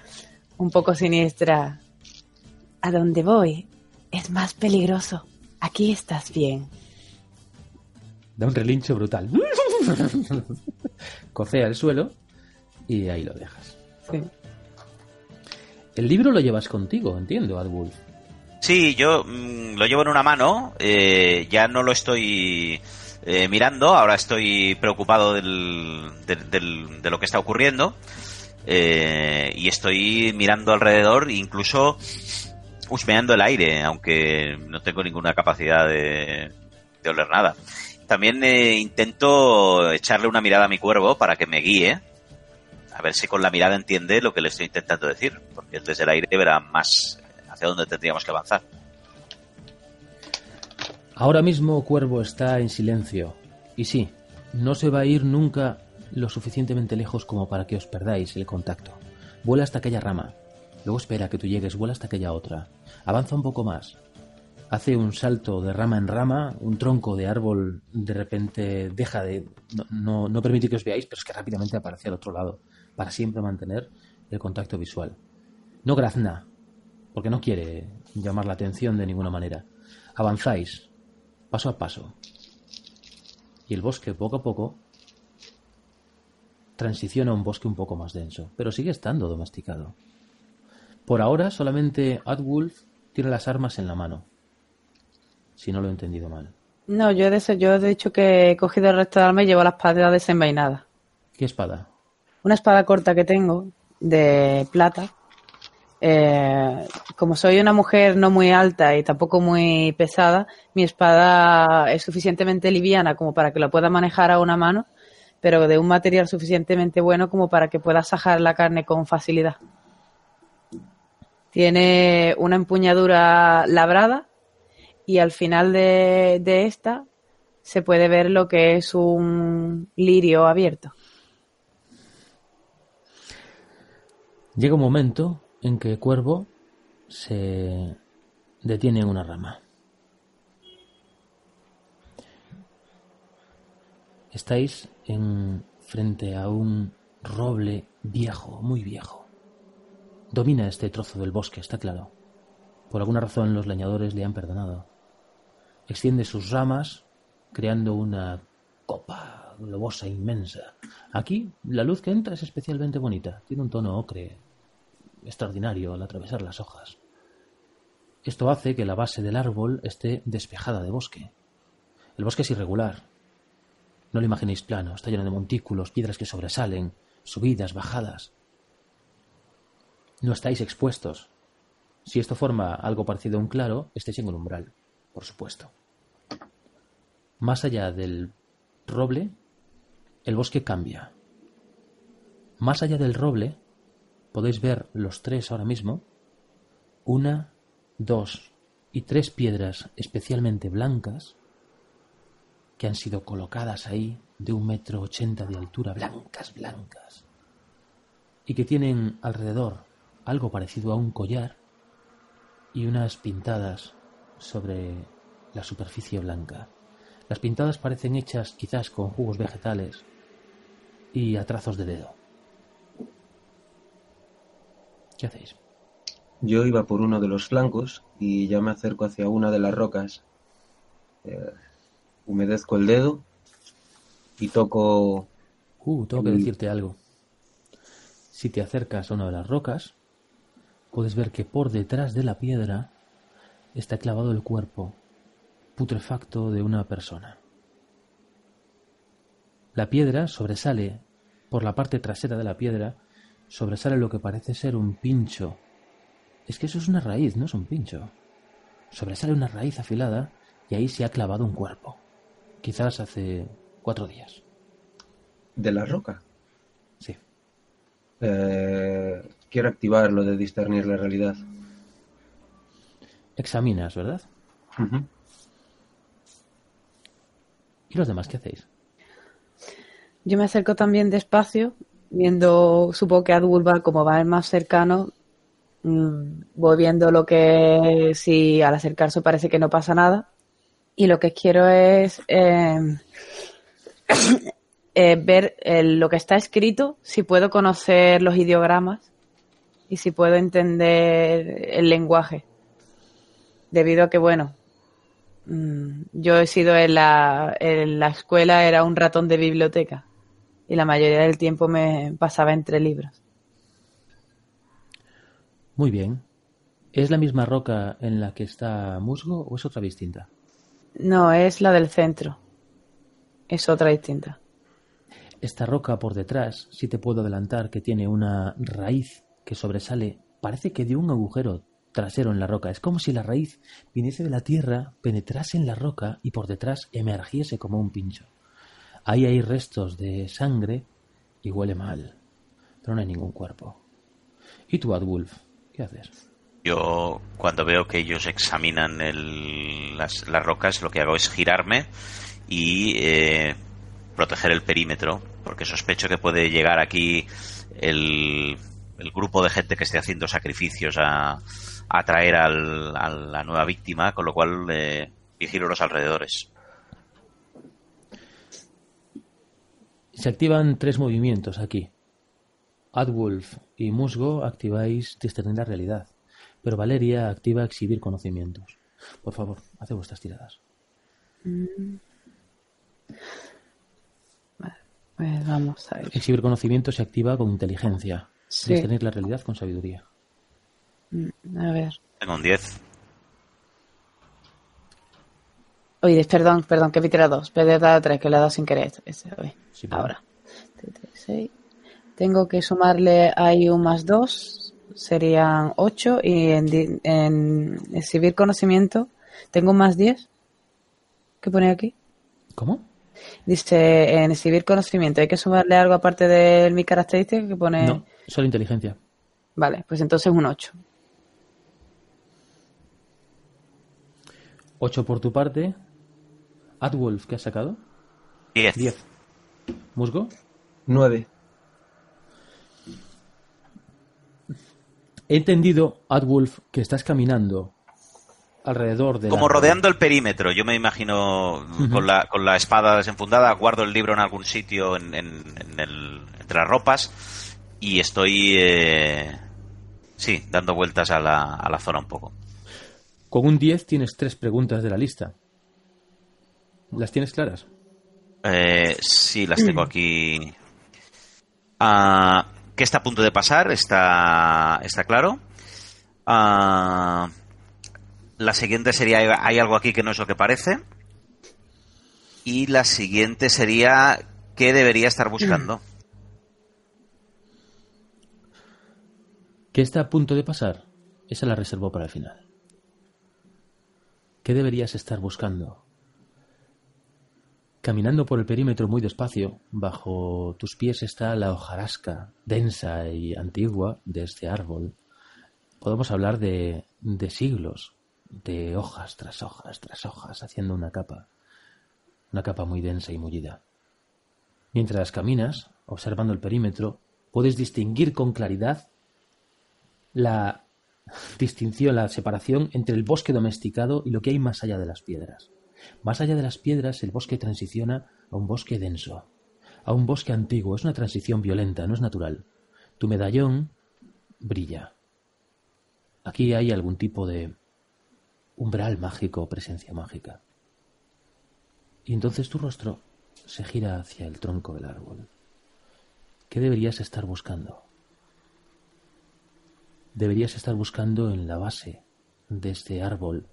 un poco siniestra, a donde voy es más peligroso, aquí estás bien. Da un relincho brutal. Cocea el suelo y ahí lo dejas. Sí. El libro lo llevas contigo, entiendo, Adwulf. Sí, yo mm, lo llevo en una mano, eh, ya no lo estoy eh, mirando, ahora estoy preocupado del, del- del- de lo que está ocurriendo eh, y estoy mirando alrededor, incluso husmeando el aire, aunque no tengo ninguna capacidad de, de oler nada. También eh, intento echarle una mirada a mi cuervo para que me guíe, a ver si con la mirada entiende lo que le estoy intentando decir, porque desde el aire verá más hacia dónde tendríamos que avanzar. Ahora mismo Cuervo está en silencio. Y sí, no se va a ir nunca lo suficientemente lejos como para que os perdáis el contacto. Vuela hasta aquella rama. Luego espera que tú llegues, vuela hasta aquella otra. Avanza un poco más. Hace un salto de rama en rama, un tronco de árbol de repente deja de... No, no, no permite que os veáis, pero es que rápidamente aparece al otro lado, para siempre mantener el contacto visual. No grazna, porque no quiere llamar la atención de ninguna manera. Avanzáis, paso a paso. Y el bosque, poco a poco, transiciona a un bosque un poco más denso, pero sigue estando domesticado. Por ahora solamente Adwulf tiene las armas en la mano, si no lo he entendido mal. No, yo, eso, yo he dicho que he cogido el resto de armas y llevo la espada desenvainada. ¿Qué espada? Una espada corta que tengo de plata Eh, como soy una mujer no muy alta y tampoco muy pesada, mi espada es suficientemente liviana como para que la pueda manejar a una mano, pero de un material suficientemente bueno como para que pueda sajar la carne con facilidad. Tiene una empuñadura labrada y al final de, de esta se puede ver lo que es un lirio abierto. Llega un momento en que Cuervo se detiene en una rama. Estáis en frente a un roble viejo, muy viejo. Domina este trozo del bosque, está claro. Por alguna razón los leñadores le han perdonado. Extiende sus ramas, creando una copa globosa inmensa. Aquí la luz que entra es especialmente bonita. Tiene un tono ocre extraordinario al atravesar las hojas. Esto hace que la base del árbol esté despejada de bosque. El bosque es irregular. No lo imaginéis plano, está lleno de montículos, piedras que sobresalen, subidas, bajadas. No estáis expuestos. Si esto forma algo parecido a un claro, estáis en un umbral, por supuesto. Más allá del roble, el bosque cambia. Más allá del roble, podéis ver los tres ahora mismo, una, dos y tres piedras especialmente blancas que han sido colocadas ahí de un metro ochenta de altura, blancas, blancas, y que tienen alrededor algo parecido a un collar y unas pintadas sobre la superficie blanca. Las pintadas parecen hechas quizás con jugos vegetales y a trazos de dedo. ¿Qué hacéis? Yo iba por uno de los flancos y ya me acerco hacia una de las rocas. Eh, humedezco el dedo y toco. Uh, tengo que decirte algo. Si te acercas a una de las rocas, puedes ver que por detrás de la piedra está clavado el cuerpo putrefacto de una persona. La piedra sobresale por la parte trasera de la piedra sobresale lo que parece ser un pincho. Es que eso es una raíz, no es un pincho. Sobresale una raíz afilada y ahí se ha clavado un cuerpo. Quizás hace cuatro días. ¿De la roca? Sí. Eh, quiero activar lo de discernir la realidad. Examinas, ¿verdad? ¿Y los demás qué hacéis? Yo me acerco también despacio, viendo, supongo que Adwood va como va el más cercano, mm, voy viendo lo que si al acercarse parece que no pasa nada. Y lo que quiero es eh, eh, ver el- lo que está escrito, si puedo conocer los ideogramas y si puedo entender el lenguaje. Debido a que, bueno, mm, yo he sido en la, en la escuela, era un ratón de biblioteca y la mayoría del tiempo me pasaba entre libros. Muy bien. ¿Es la misma roca en la que está Musgo o es otra distinta? No, es la del centro. Es otra distinta. Esta roca por detrás, sí te puedo adelantar que tiene una raíz que sobresale, parece que de un agujero trasero en la roca. Es como si la raíz viniese de la tierra, penetrase en la roca y por detrás emergiese como un pincho. Ahí hay restos de sangre y huele mal, pero no hay ningún cuerpo. ¿Y tú, Adwulf? ¿Qué haces? Yo, cuando veo que ellos examinan el- las, las rocas, lo que hago es girarme y eh, proteger el perímetro, porque sospecho que puede llegar aquí el, el grupo de gente que esté haciendo sacrificios a, atraer al- a la nueva víctima, con lo cual eh, vigilo los alrededores. Se activan tres movimientos aquí. Adwulf y Musgo activáis discernir la realidad, pero Valeria activa exhibir conocimientos. Por favor, haz vuestras tiradas. Pues vamos a ver. Exhibir conocimiento se activa con inteligencia. Sí. Discernir la realidad con sabiduría. A ver. Tengo un 10. Oye, perdón, perdón, que he tirado dos. Pero he dado tres, que le he dado sin querer. Sí, perdón. ahora. Tengo que sumarle ahí un más dos. serían 8 y en, en exhibir conocimiento tengo un más 10. ¿Qué pone aquí? ¿Cómo? Dice, en exhibir conocimiento, ¿hay que sumarle algo aparte de mi característica que pone? No, solo inteligencia. Vale, pues entonces un 8. 8 por tu parte. Adwolf, ¿qué has sacado? 10. 10. Musgo. Nueve. He entendido, Adwolf, que estás caminando alrededor de. Como rodeando el perímetro, yo me imagino con, la, con la espada desenfundada, guardo el libro en algún sitio en, en- en el- entre las ropas y estoy, eh, sí, dando vueltas a la, a la zona un poco. Con un 10 tienes tres preguntas de la lista. ¿Las tienes claras? Eh, sí, las tengo aquí. Ah, ¿Qué está a punto de pasar? Está, está claro. Ah, la siguiente sería, hay algo aquí que no es lo que parece. Y la siguiente sería, ¿qué debería estar buscando? ¿Qué está a punto de pasar? Esa la reservó para el final. ¿Qué deberías estar buscando? Caminando por el perímetro muy despacio, bajo tus pies está la hojarasca densa y antigua de este árbol. Podemos hablar de, siglos, de hojas tras hojas tras hojas, haciendo una capa, una capa muy densa y mullida. Mientras caminas, observando el perímetro, puedes distinguir con claridad la distinción, la separación entre el bosque domesticado y lo que hay más allá de las piedras. Más allá de las piedras, el bosque transiciona a un bosque denso, a un bosque antiguo. Es una transición violenta, no es natural. Tu medallón brilla. Aquí hay algún tipo de umbral mágico presencia mágica. Y entonces tu rostro se gira hacia el tronco del árbol. ¿Qué deberías estar buscando? deberías estar buscando en la base de este árbol,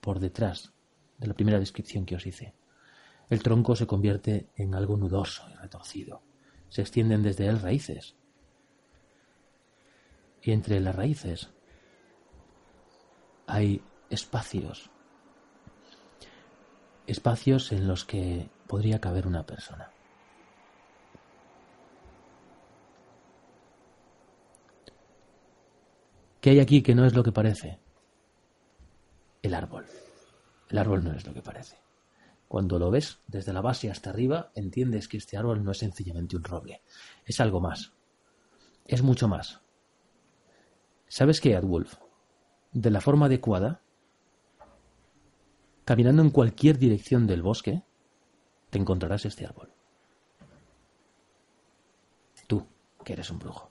por detrás de la primera descripción que os hice. El tronco se convierte en algo nudoso y retorcido. Se extienden desde él raíces. Y entre las raíces hay espacios. Espacios en los que podría caber una persona. ¿Qué hay aquí que no es lo que parece? El árbol. El árbol no es lo que parece. Cuando lo ves desde la base hasta arriba, entiendes que este árbol no es sencillamente un roble. Es algo más. Es mucho más. ¿Sabes qué, Adwolf? De la forma adecuada, caminando en cualquier dirección del bosque, te encontrarás este árbol. Tú, que eres un brujo.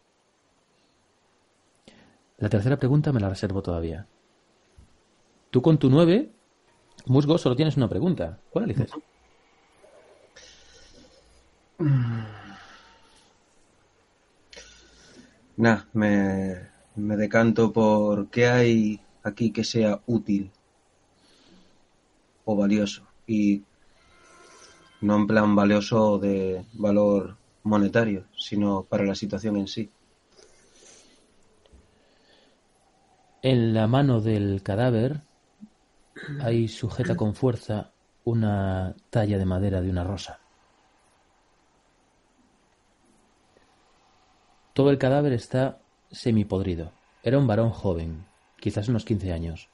La tercera pregunta me la reservo todavía. Tú con tu 9, Musgo, solo tienes una pregunta. ¿Cuál eliges? Nah, me, me decanto por qué hay aquí que sea útil o valioso. Y no en plan valioso de valor monetario, sino para la situación en sí. En la mano del cadáver hay sujeta con fuerza una talla de madera de una rosa. Todo el cadáver está semipodrido. Era un varón joven, quizás unos 15 años.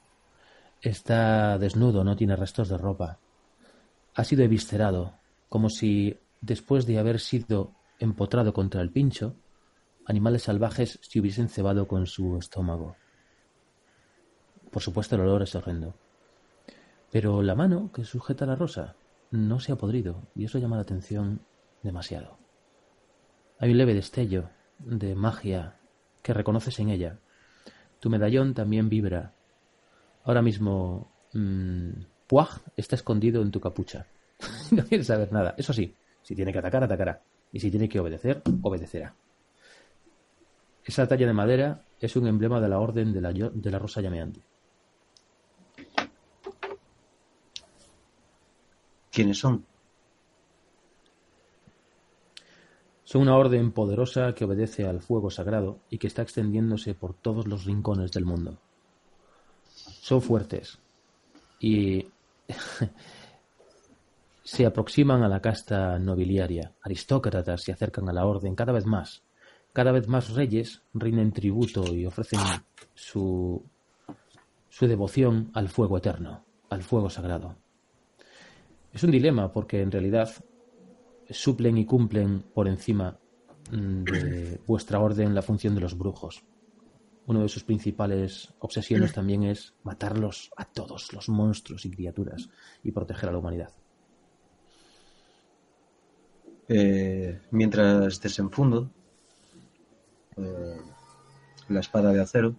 Está desnudo, no tiene restos de ropa. Ha sido eviscerado, como si, después de haber sido empotrado contra el pincho, animales salvajes se hubiesen cebado con su estómago. Por supuesto, el olor es horrendo. Pero la mano que sujeta la rosa no se ha podrido, y eso llama la atención demasiado. Hay un leve destello de magia que reconoces en ella. Tu medallón también vibra. Ahora mismo, mmm, Puaj está escondido en tu capucha. no quieres saber nada. Eso sí, si tiene que atacar, atacará. Y si tiene que obedecer, obedecerá. Esa talla de madera es un emblema de la orden de la, de la rosa llameante. ¿Quiénes son? Son una orden poderosa que obedece al fuego sagrado y que está extendiéndose por todos los rincones del mundo. Son fuertes y se aproximan a la casta nobiliaria. Aristócratas se acercan a la orden cada vez más. Cada vez más reyes rinden tributo y ofrecen su, su devoción al fuego eterno, al fuego sagrado. Es un dilema porque en realidad suplen y cumplen por encima mm, de vuestra orden la función de los brujos. Una de sus principales obsesiones también es matarlos a todos los monstruos y criaturas y proteger a la humanidad. Eh, mientras desenfundo eh, la espada de acero,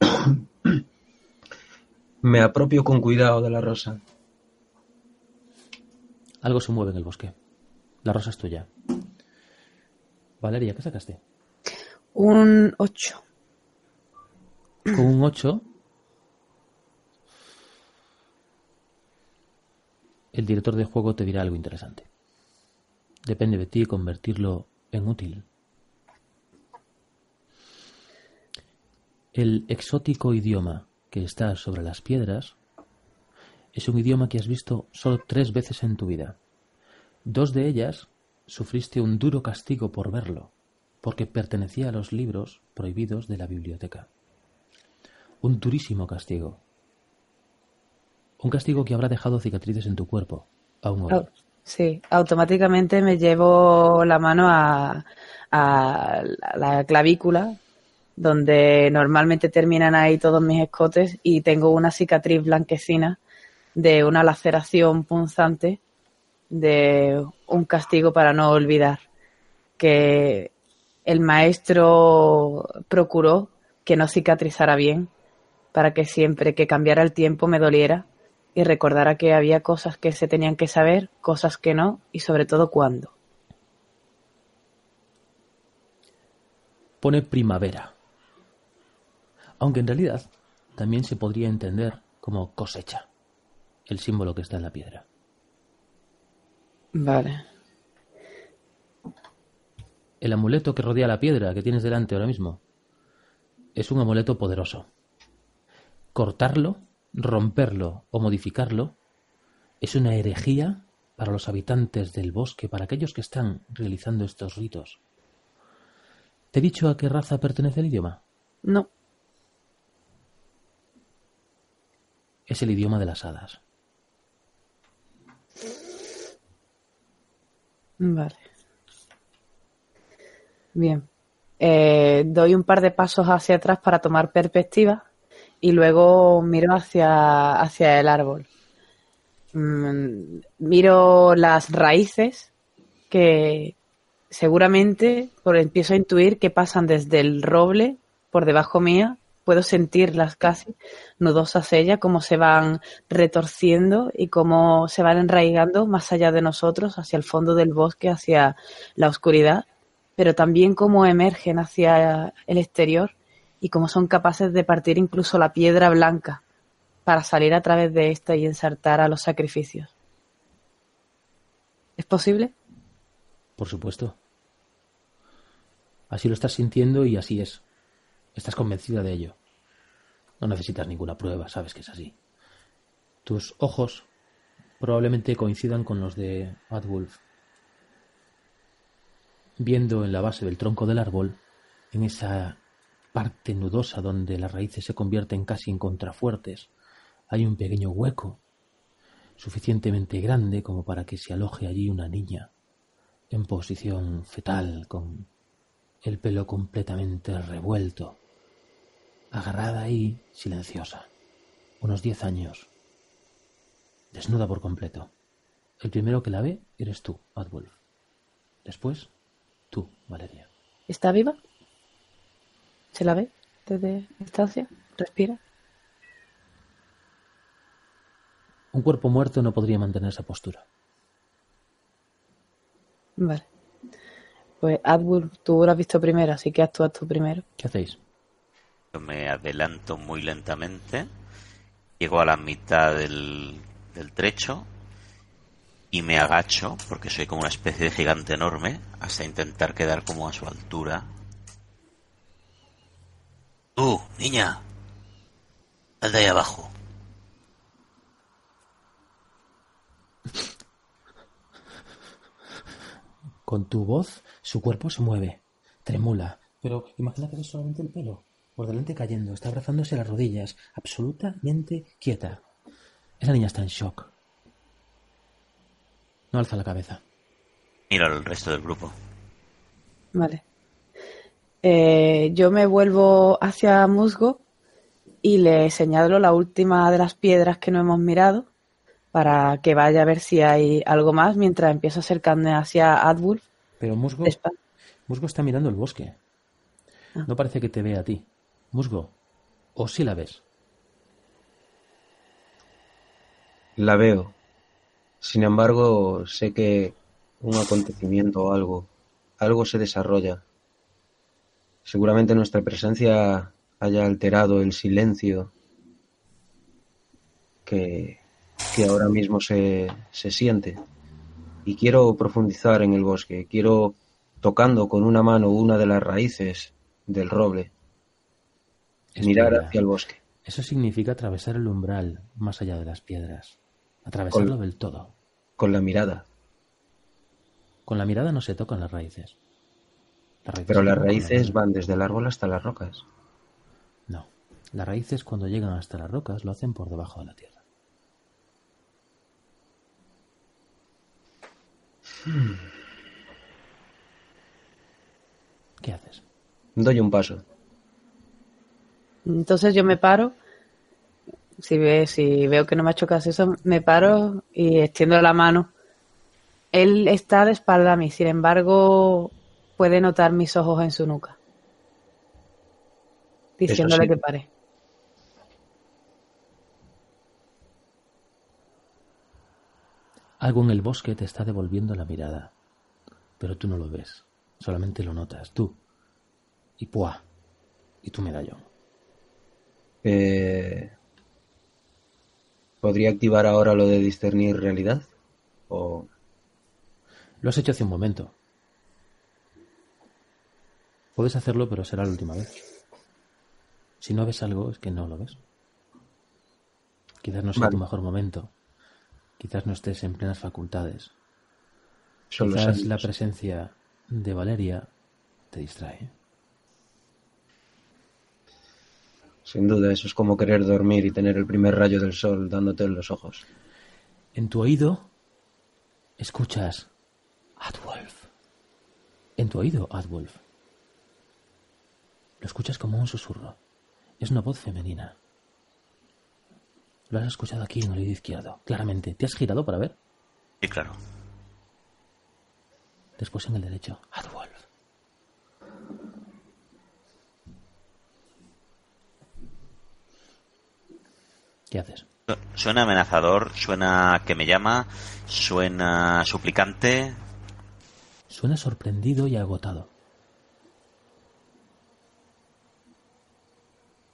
me apropio con cuidado de la rosa. Algo se mueve en el bosque. La rosa es tuya. Valeria, ¿qué sacaste? Un 8. Con un 8. El director de juego te dirá algo interesante. Depende de ti convertirlo en útil. El exótico idioma que está sobre las piedras es un idioma que has visto solo tres veces en tu vida. Dos de ellas sufriste un duro castigo por verlo, porque pertenecía a los libros prohibidos de la biblioteca. Un durísimo castigo. Un castigo que habrá dejado cicatrices en tu cuerpo, aún hoy. Sí, automáticamente me llevo la mano a la clavícula, donde normalmente terminan ahí todos mis escotes, y tengo una cicatriz blanquecina de una laceración punzante de un castigo para no olvidar que el maestro procuró que no cicatrizara bien para que siempre que cambiara el tiempo me doliera y recordara que había cosas que se tenían que saber, cosas que no y sobre todo cuándo. Pone primavera, aunque en realidad también se podría entender como cosecha, el símbolo que está en la piedra. Vale. El amuleto que rodea la piedra que tienes delante ahora mismo es un amuleto poderoso. Cortarlo, romperlo o modificarlo es una herejía para los habitantes del bosque, para aquellos que están realizando estos ritos. ¿Te he dicho a qué raza pertenece el idioma? No. Es el idioma de las hadas. Vale. Bien. Eh, doy un par de pasos hacia atrás para tomar perspectiva y luego miro hacia, hacia el árbol. Mm, miro las raíces que seguramente por, empiezo a intuir que pasan desde el roble por debajo mía puedo sentirlas casi nudosas ella, cómo se van retorciendo y cómo se van enraigando más allá de nosotros, hacia el fondo del bosque, hacia la oscuridad, pero también cómo emergen hacia el exterior y cómo son capaces de partir incluso la piedra blanca para salir a través de esta y ensartar a los sacrificios. ¿Es posible? Por supuesto. Así lo estás sintiendo y así es. Estás convencida de ello. No necesitas ninguna prueba, sabes que es así. Tus ojos probablemente coincidan con los de Adwolf. Viendo en la base del tronco del árbol, en esa parte nudosa donde las raíces se convierten casi en contrafuertes, hay un pequeño hueco, suficientemente grande como para que se aloje allí una niña, en posición fetal, con el pelo completamente revuelto, agarrada ahí, silenciosa. Unos diez años. Desnuda por completo. El primero que la ve eres tú, Adwolf. Después, tú, Valeria. ¿Está viva? ¿Se la ve desde distancia? ¿Respira? Un cuerpo muerto no podría mantener esa postura. Vale. Pues Adwolf, tú lo has visto primero, así que actúas tú primero. ¿Qué hacéis? Me adelanto muy lentamente, llego a la mitad del, del trecho y me agacho, porque soy como una especie de gigante enorme, hasta intentar quedar como a su altura. Tú, niña, al de ahí abajo. Con tu voz, su cuerpo se mueve, tremula. Pero imagina que es solamente el pelo, por delante cayendo, está abrazándose las rodillas, absolutamente quieta. Esa niña está en shock. No alza la cabeza. Mira al resto del grupo. Vale. Eh, yo me vuelvo hacia Musgo y le señalo la última de las piedras que no hemos mirado para que vaya a ver si hay algo más mientras empiezo a acercarme hacia Adwulf. Pero Musgo, Musgo está mirando el bosque. Ah. No parece que te vea a ti. Musgo, o si la ves. La veo. Sin embargo, sé que un acontecimiento o algo, algo se desarrolla. Seguramente nuestra presencia haya alterado el silencio que, que ahora mismo se, se siente. Y quiero profundizar en el bosque. Quiero, tocando con una mano una de las raíces del roble, mirar hacia el bosque. Eso significa atravesar el umbral más allá de las piedras. Atravesarlo Con- del todo. Con la mirada. Con la mirada no se tocan las raíces. Las raíces Pero las raíces van desde el árbol hasta las rocas. No. Las raíces cuando llegan hasta las rocas lo hacen por debajo de la tierra. ¿Qué haces? Doy un paso. Entonces yo me paro. Si, ve, si veo que no me ha hecho caso eso, me paro y extiendo la mano. Él está de espalda a mí, sin embargo, puede notar mis ojos en su nuca. Diciéndole sí. que pare. Algo en el bosque te está devolviendo la mirada, pero tú no lo ves, solamente lo notas, tú. Y Pua, y tu medallón. Eh, ¿Podría activar ahora lo de discernir realidad? ¿O Lo has hecho hace un momento. Puedes hacerlo, pero será la última vez. Si no ves algo, es que no lo ves. Quizás no sea Vale. tu mejor momento. Quizás no estés en plenas facultades. son Quizás la presencia de Valeria te distrae. Sin duda, eso es como querer dormir y tener el primer rayo del sol dándote en los ojos. En tu oído escuchas Adwolf. En tu oído, Adwolf. Lo escuchas como un susurro. Es una voz femenina. Lo has escuchado aquí en el oído izquierdo, claramente. ¿Te has girado para ver? Sí, claro. Después en el derecho, Adwolf. ¿Qué haces? Suena amenazador, suena que me llama, suena suplicante. Suena sorprendido y agotado.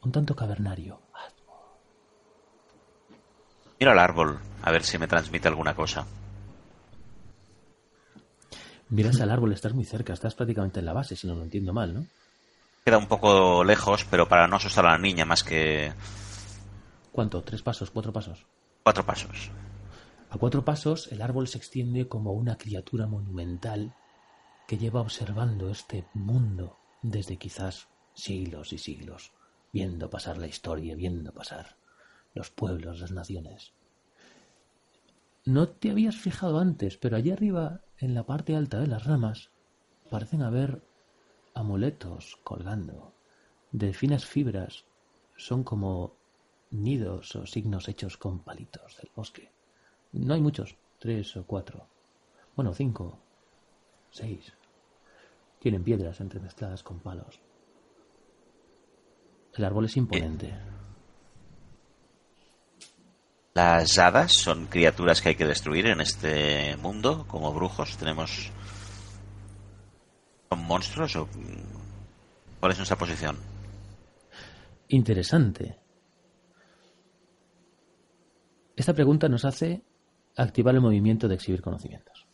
Un tanto cavernario. Mira al árbol, a ver si me transmite alguna cosa. Miras al árbol, estás muy cerca, estás prácticamente en la base, si no lo entiendo mal, ¿no? Queda un poco lejos, pero para no asustar a la niña más que ¿Cuánto? ¿Tres pasos? ¿Cuatro pasos? cuatro pasos. A cuatro pasos el árbol se extiende como una criatura monumental que lleva observando este mundo desde quizás siglos y siglos, viendo pasar la historia, viendo pasar los pueblos, las naciones. No te habías fijado antes, pero allí arriba, en la parte alta de las ramas, parecen haber amuletos colgando de finas fibras. Son como nidos o signos hechos con palitos del bosque. No hay muchos, tres o cuatro. Bueno, cinco, seis. Tienen piedras entremezcladas con palos. El árbol es imponente. Las hadas son criaturas que hay que destruir en este mundo, como brujos. Tenemos. ¿Son monstruos o.? ¿Cuál es nuestra posición? Interesante. Esta pregunta nos hace activar el movimiento de exhibir conocimientos.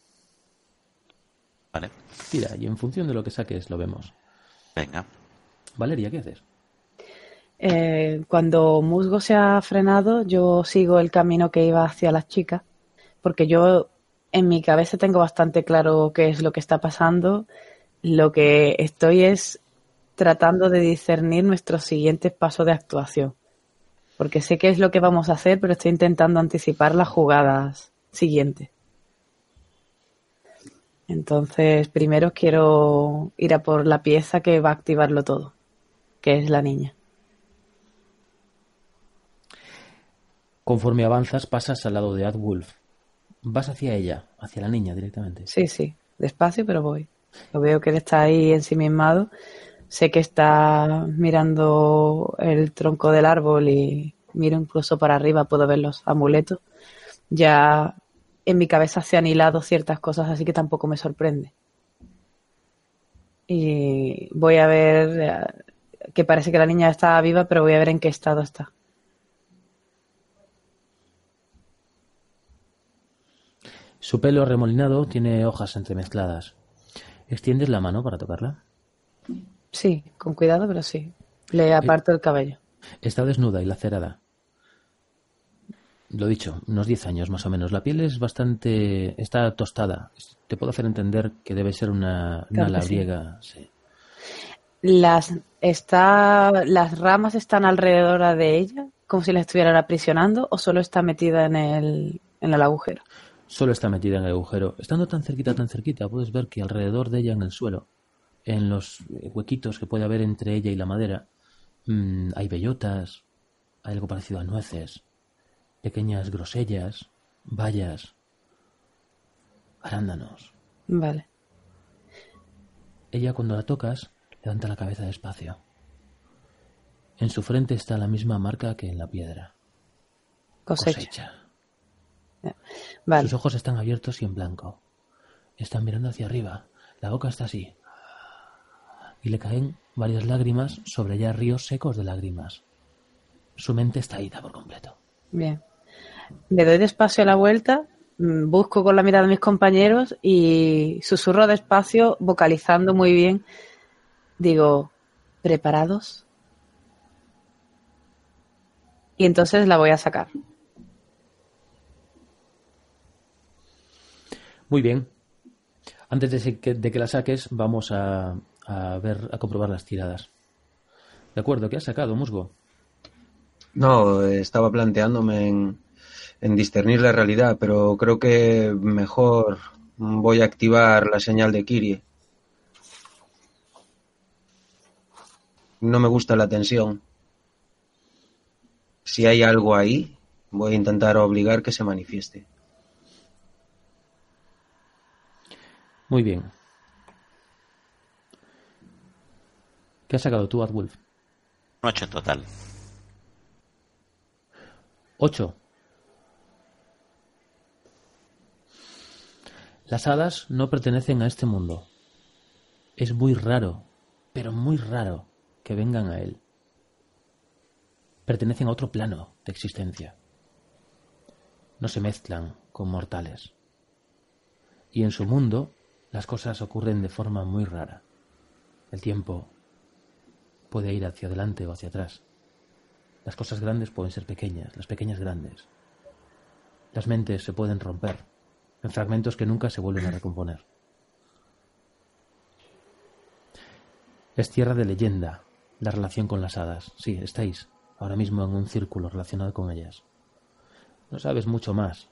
Vale. Tira, y en función de lo que saques lo vemos. Venga. Valeria, ¿qué haces? Eh, cuando Musgo se ha frenado, yo sigo el camino que iba hacia las chicas, porque yo en mi cabeza tengo bastante claro qué es lo que está pasando. Lo que estoy es tratando de discernir nuestros siguientes pasos de actuación. Porque sé qué es lo que vamos a hacer, pero estoy intentando anticipar las jugadas siguientes. Entonces, primero quiero ir a por la pieza que va a activarlo todo, que es la niña. Conforme avanzas, pasas al lado de Adwolf. Vas hacia ella, hacia la niña directamente. Sí, sí, despacio, pero voy. Lo veo que él está ahí ensimismado. Sé que está mirando el tronco del árbol y miro incluso para arriba, puedo ver los amuletos. Ya en mi cabeza se han hilado ciertas cosas, así que tampoco me sorprende. Y voy a ver eh, que parece que la niña está viva, pero voy a ver en qué estado está. Su pelo remolinado tiene hojas entremezcladas. ¿Extiendes la mano para tocarla? Sí, con cuidado, pero sí. Le aparto el cabello. Está desnuda y lacerada. Lo dicho, unos 10 años más o menos. La piel es bastante. está tostada. Te puedo hacer entender que debe ser una, sí. labriega. sí. Las, está, las ramas están alrededor de ella, como si la estuvieran aprisionando, o solo está metida en el, en el agujero. Solo está metida en el agujero. Estando tan cerquita, tan cerquita, puedes ver que alrededor de ella en el suelo, en los huequitos que puede haber entre ella y la madera, mm, hay bellotas, hay algo parecido a nueces, pequeñas grosellas, bayas, arándanos. Vale. Ella cuando la tocas levanta la cabeza despacio. En su frente está la misma marca que en la piedra. Cosecha. Vale. Sus ojos están abiertos y en blanco. Están mirando hacia arriba. La boca está así. Y le caen varias lágrimas sobre ya ríos secos de lágrimas. Su mente está ida por completo. Bien. Le doy despacio la vuelta, mm, busco con la mirada a mis compañeros y susurro despacio, vocalizando muy bien. Digo, ¿preparados? Y entonces la voy a sacar. Muy bien. Antes de que, de que la saques, vamos a, a ver, a comprobar las tiradas. De acuerdo, ¿qué has sacado, Musgo? No, estaba planteándome en, en discernir la realidad, pero creo que mejor voy a activar la señal de Kirie. No me gusta la tensión. Si hay algo ahí, voy a intentar obligar que se manifieste. Muy bien. ¿Qué has sacado tú, Adwolf? Un 8 en total. Ocho. Las hadas no pertenecen a este mundo. Es muy raro, pero muy raro, que vengan a él. Pertenecen a otro plano de existencia. No se mezclan con mortales. Y en su mundo las cosas ocurren de forma muy rara. El tiempo puede ir hacia adelante o hacia atrás. Las cosas grandes pueden ser pequeñas, las pequeñas grandes. Las mentes se pueden romper en fragmentos que nunca se vuelven a recomponer. Es tierra de leyenda la relación con las hadas. Sí, estáis ahora mismo en un círculo relacionado con ellas. No sabes mucho más,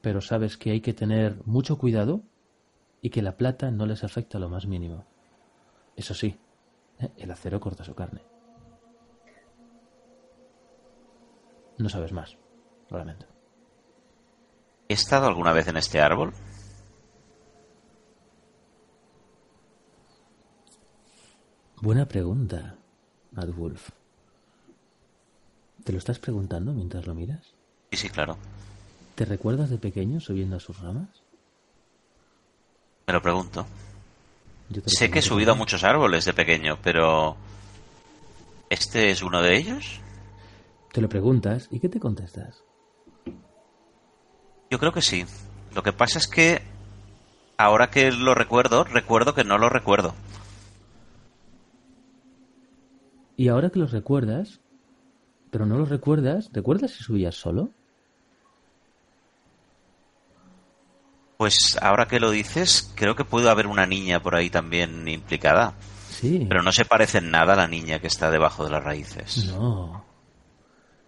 pero sabes que hay que tener mucho cuidado y que la plata no les afecta lo más mínimo. Eso sí. El acero corta su carne. No sabes más, lo lamento. ¿He estado alguna vez en este árbol? Buena pregunta, Adwolf. ¿Te lo estás preguntando mientras lo miras? Sí, sí, claro. ¿Te recuerdas de pequeño subiendo a sus ramas? Me lo pregunto. Sé que he subido a muchos árboles de pequeño, pero... ¿Este es uno de ellos? Te lo preguntas y ¿qué te contestas? Yo creo que sí. Lo que pasa es que ahora que lo recuerdo, recuerdo que no lo recuerdo. Y ahora que los recuerdas, pero no los recuerdas, ¿recuerdas si subías solo? Pues ahora que lo dices, creo que puede haber una niña por ahí también implicada. Sí. Pero no se parece en nada a la niña que está debajo de las raíces. No.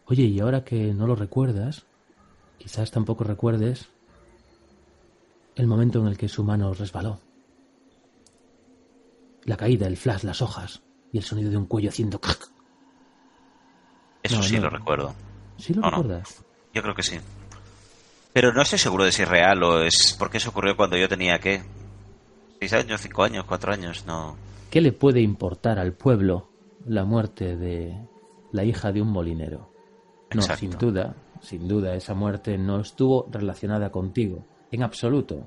Oye, y ahora que no lo recuerdas, quizás tampoco recuerdes el momento en el que su mano resbaló. La caída, el flash, las hojas y el sonido de un cuello haciendo crack. Eso No, sí no. lo recuerdo. ¿Sí lo recuerdas? Yo creo que sí. Pero no estoy seguro de si es real o es porque eso ocurrió cuando yo tenía, ¿qué? ¿Seis años, cinco años, cuatro años? No. ¿Qué le puede importar al pueblo la muerte de la hija de un molinero? No, Exacto. sin duda, sin duda, esa muerte no estuvo relacionada contigo, en absoluto.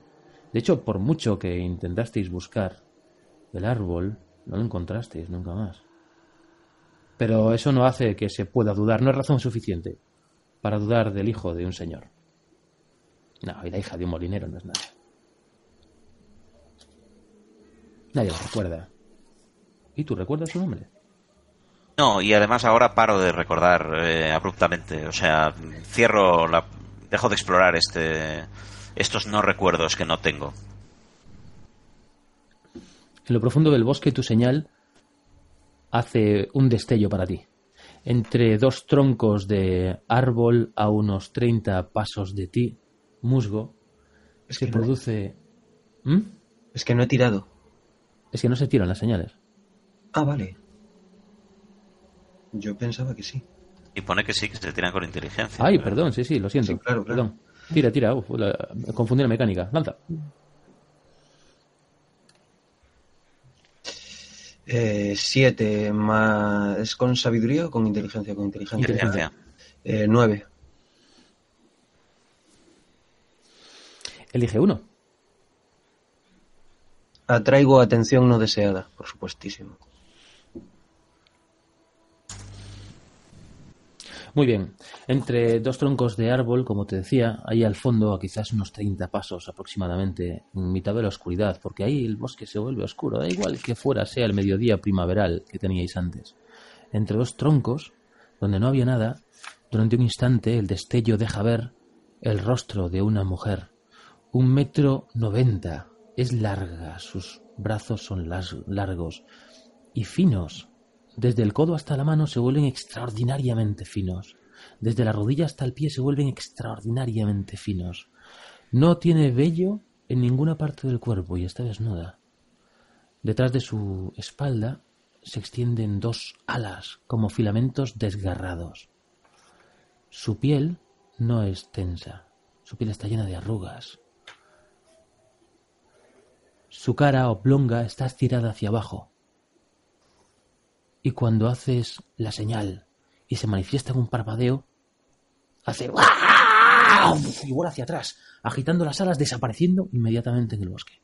De hecho, por mucho que intentasteis buscar el árbol, no lo encontrasteis nunca más. Pero eso no hace que se pueda dudar, no es razón suficiente para dudar del hijo de un señor. No, y la hija de un molinero no es nada. Nadie lo recuerda. ¿Y tú recuerdas su nombre? No, y además ahora paro de recordar eh, abruptamente. O sea, cierro la. Dejo de explorar este. Estos no recuerdos que no tengo. En lo profundo del bosque tu señal hace un destello para ti. Entre dos troncos de árbol a unos 30 pasos de ti, musgo, Es se que, no, produce... ¿Mm? es que no he tirado. Es que no se tiran las señales. Ah, vale. Yo pensaba que sí. Y pone que sí, que se tiran con inteligencia. Ay, pero- perdón, sí, sí, lo siento. Sí, claro, claro. Perdón. Tira, tira, uf, la- confundí la mecánica. Lanza. Eh, siete más... ¿Es con sabiduría o con inteligencia? Con inteligencia. Inteligencia. Eh, nueve. Elige uno. Atraigo atención no deseada, por supuestísimo. Muy bien. Entre dos troncos de árbol, como te decía, ahí al fondo, a quizás unos 30 pasos aproximadamente, en mitad de la oscuridad, porque ahí el bosque se vuelve oscuro, da igual que fuera sea el mediodía primaveral que teníais antes. Entre dos troncos, donde no había nada, durante un instante el destello deja ver el rostro de una mujer. Un metro noventa. Es larga, sus brazos son largos y finos. Desde el codo hasta la mano se vuelven extraordinariamente finos. Desde la rodilla hasta el pie se vuelven extraordinariamente finos. No tiene vello en ninguna parte del cuerpo y está desnuda. Detrás de su espalda se extienden dos alas como filamentos desgarrados. Su piel no es tensa. Su piel está llena de arrugas. Su cara oblonga está estirada hacia abajo. Y cuando haces la señal y se manifiesta en un parpadeo, hace ¡guau! y vuela hacia atrás, agitando las alas, desapareciendo inmediatamente en el bosque.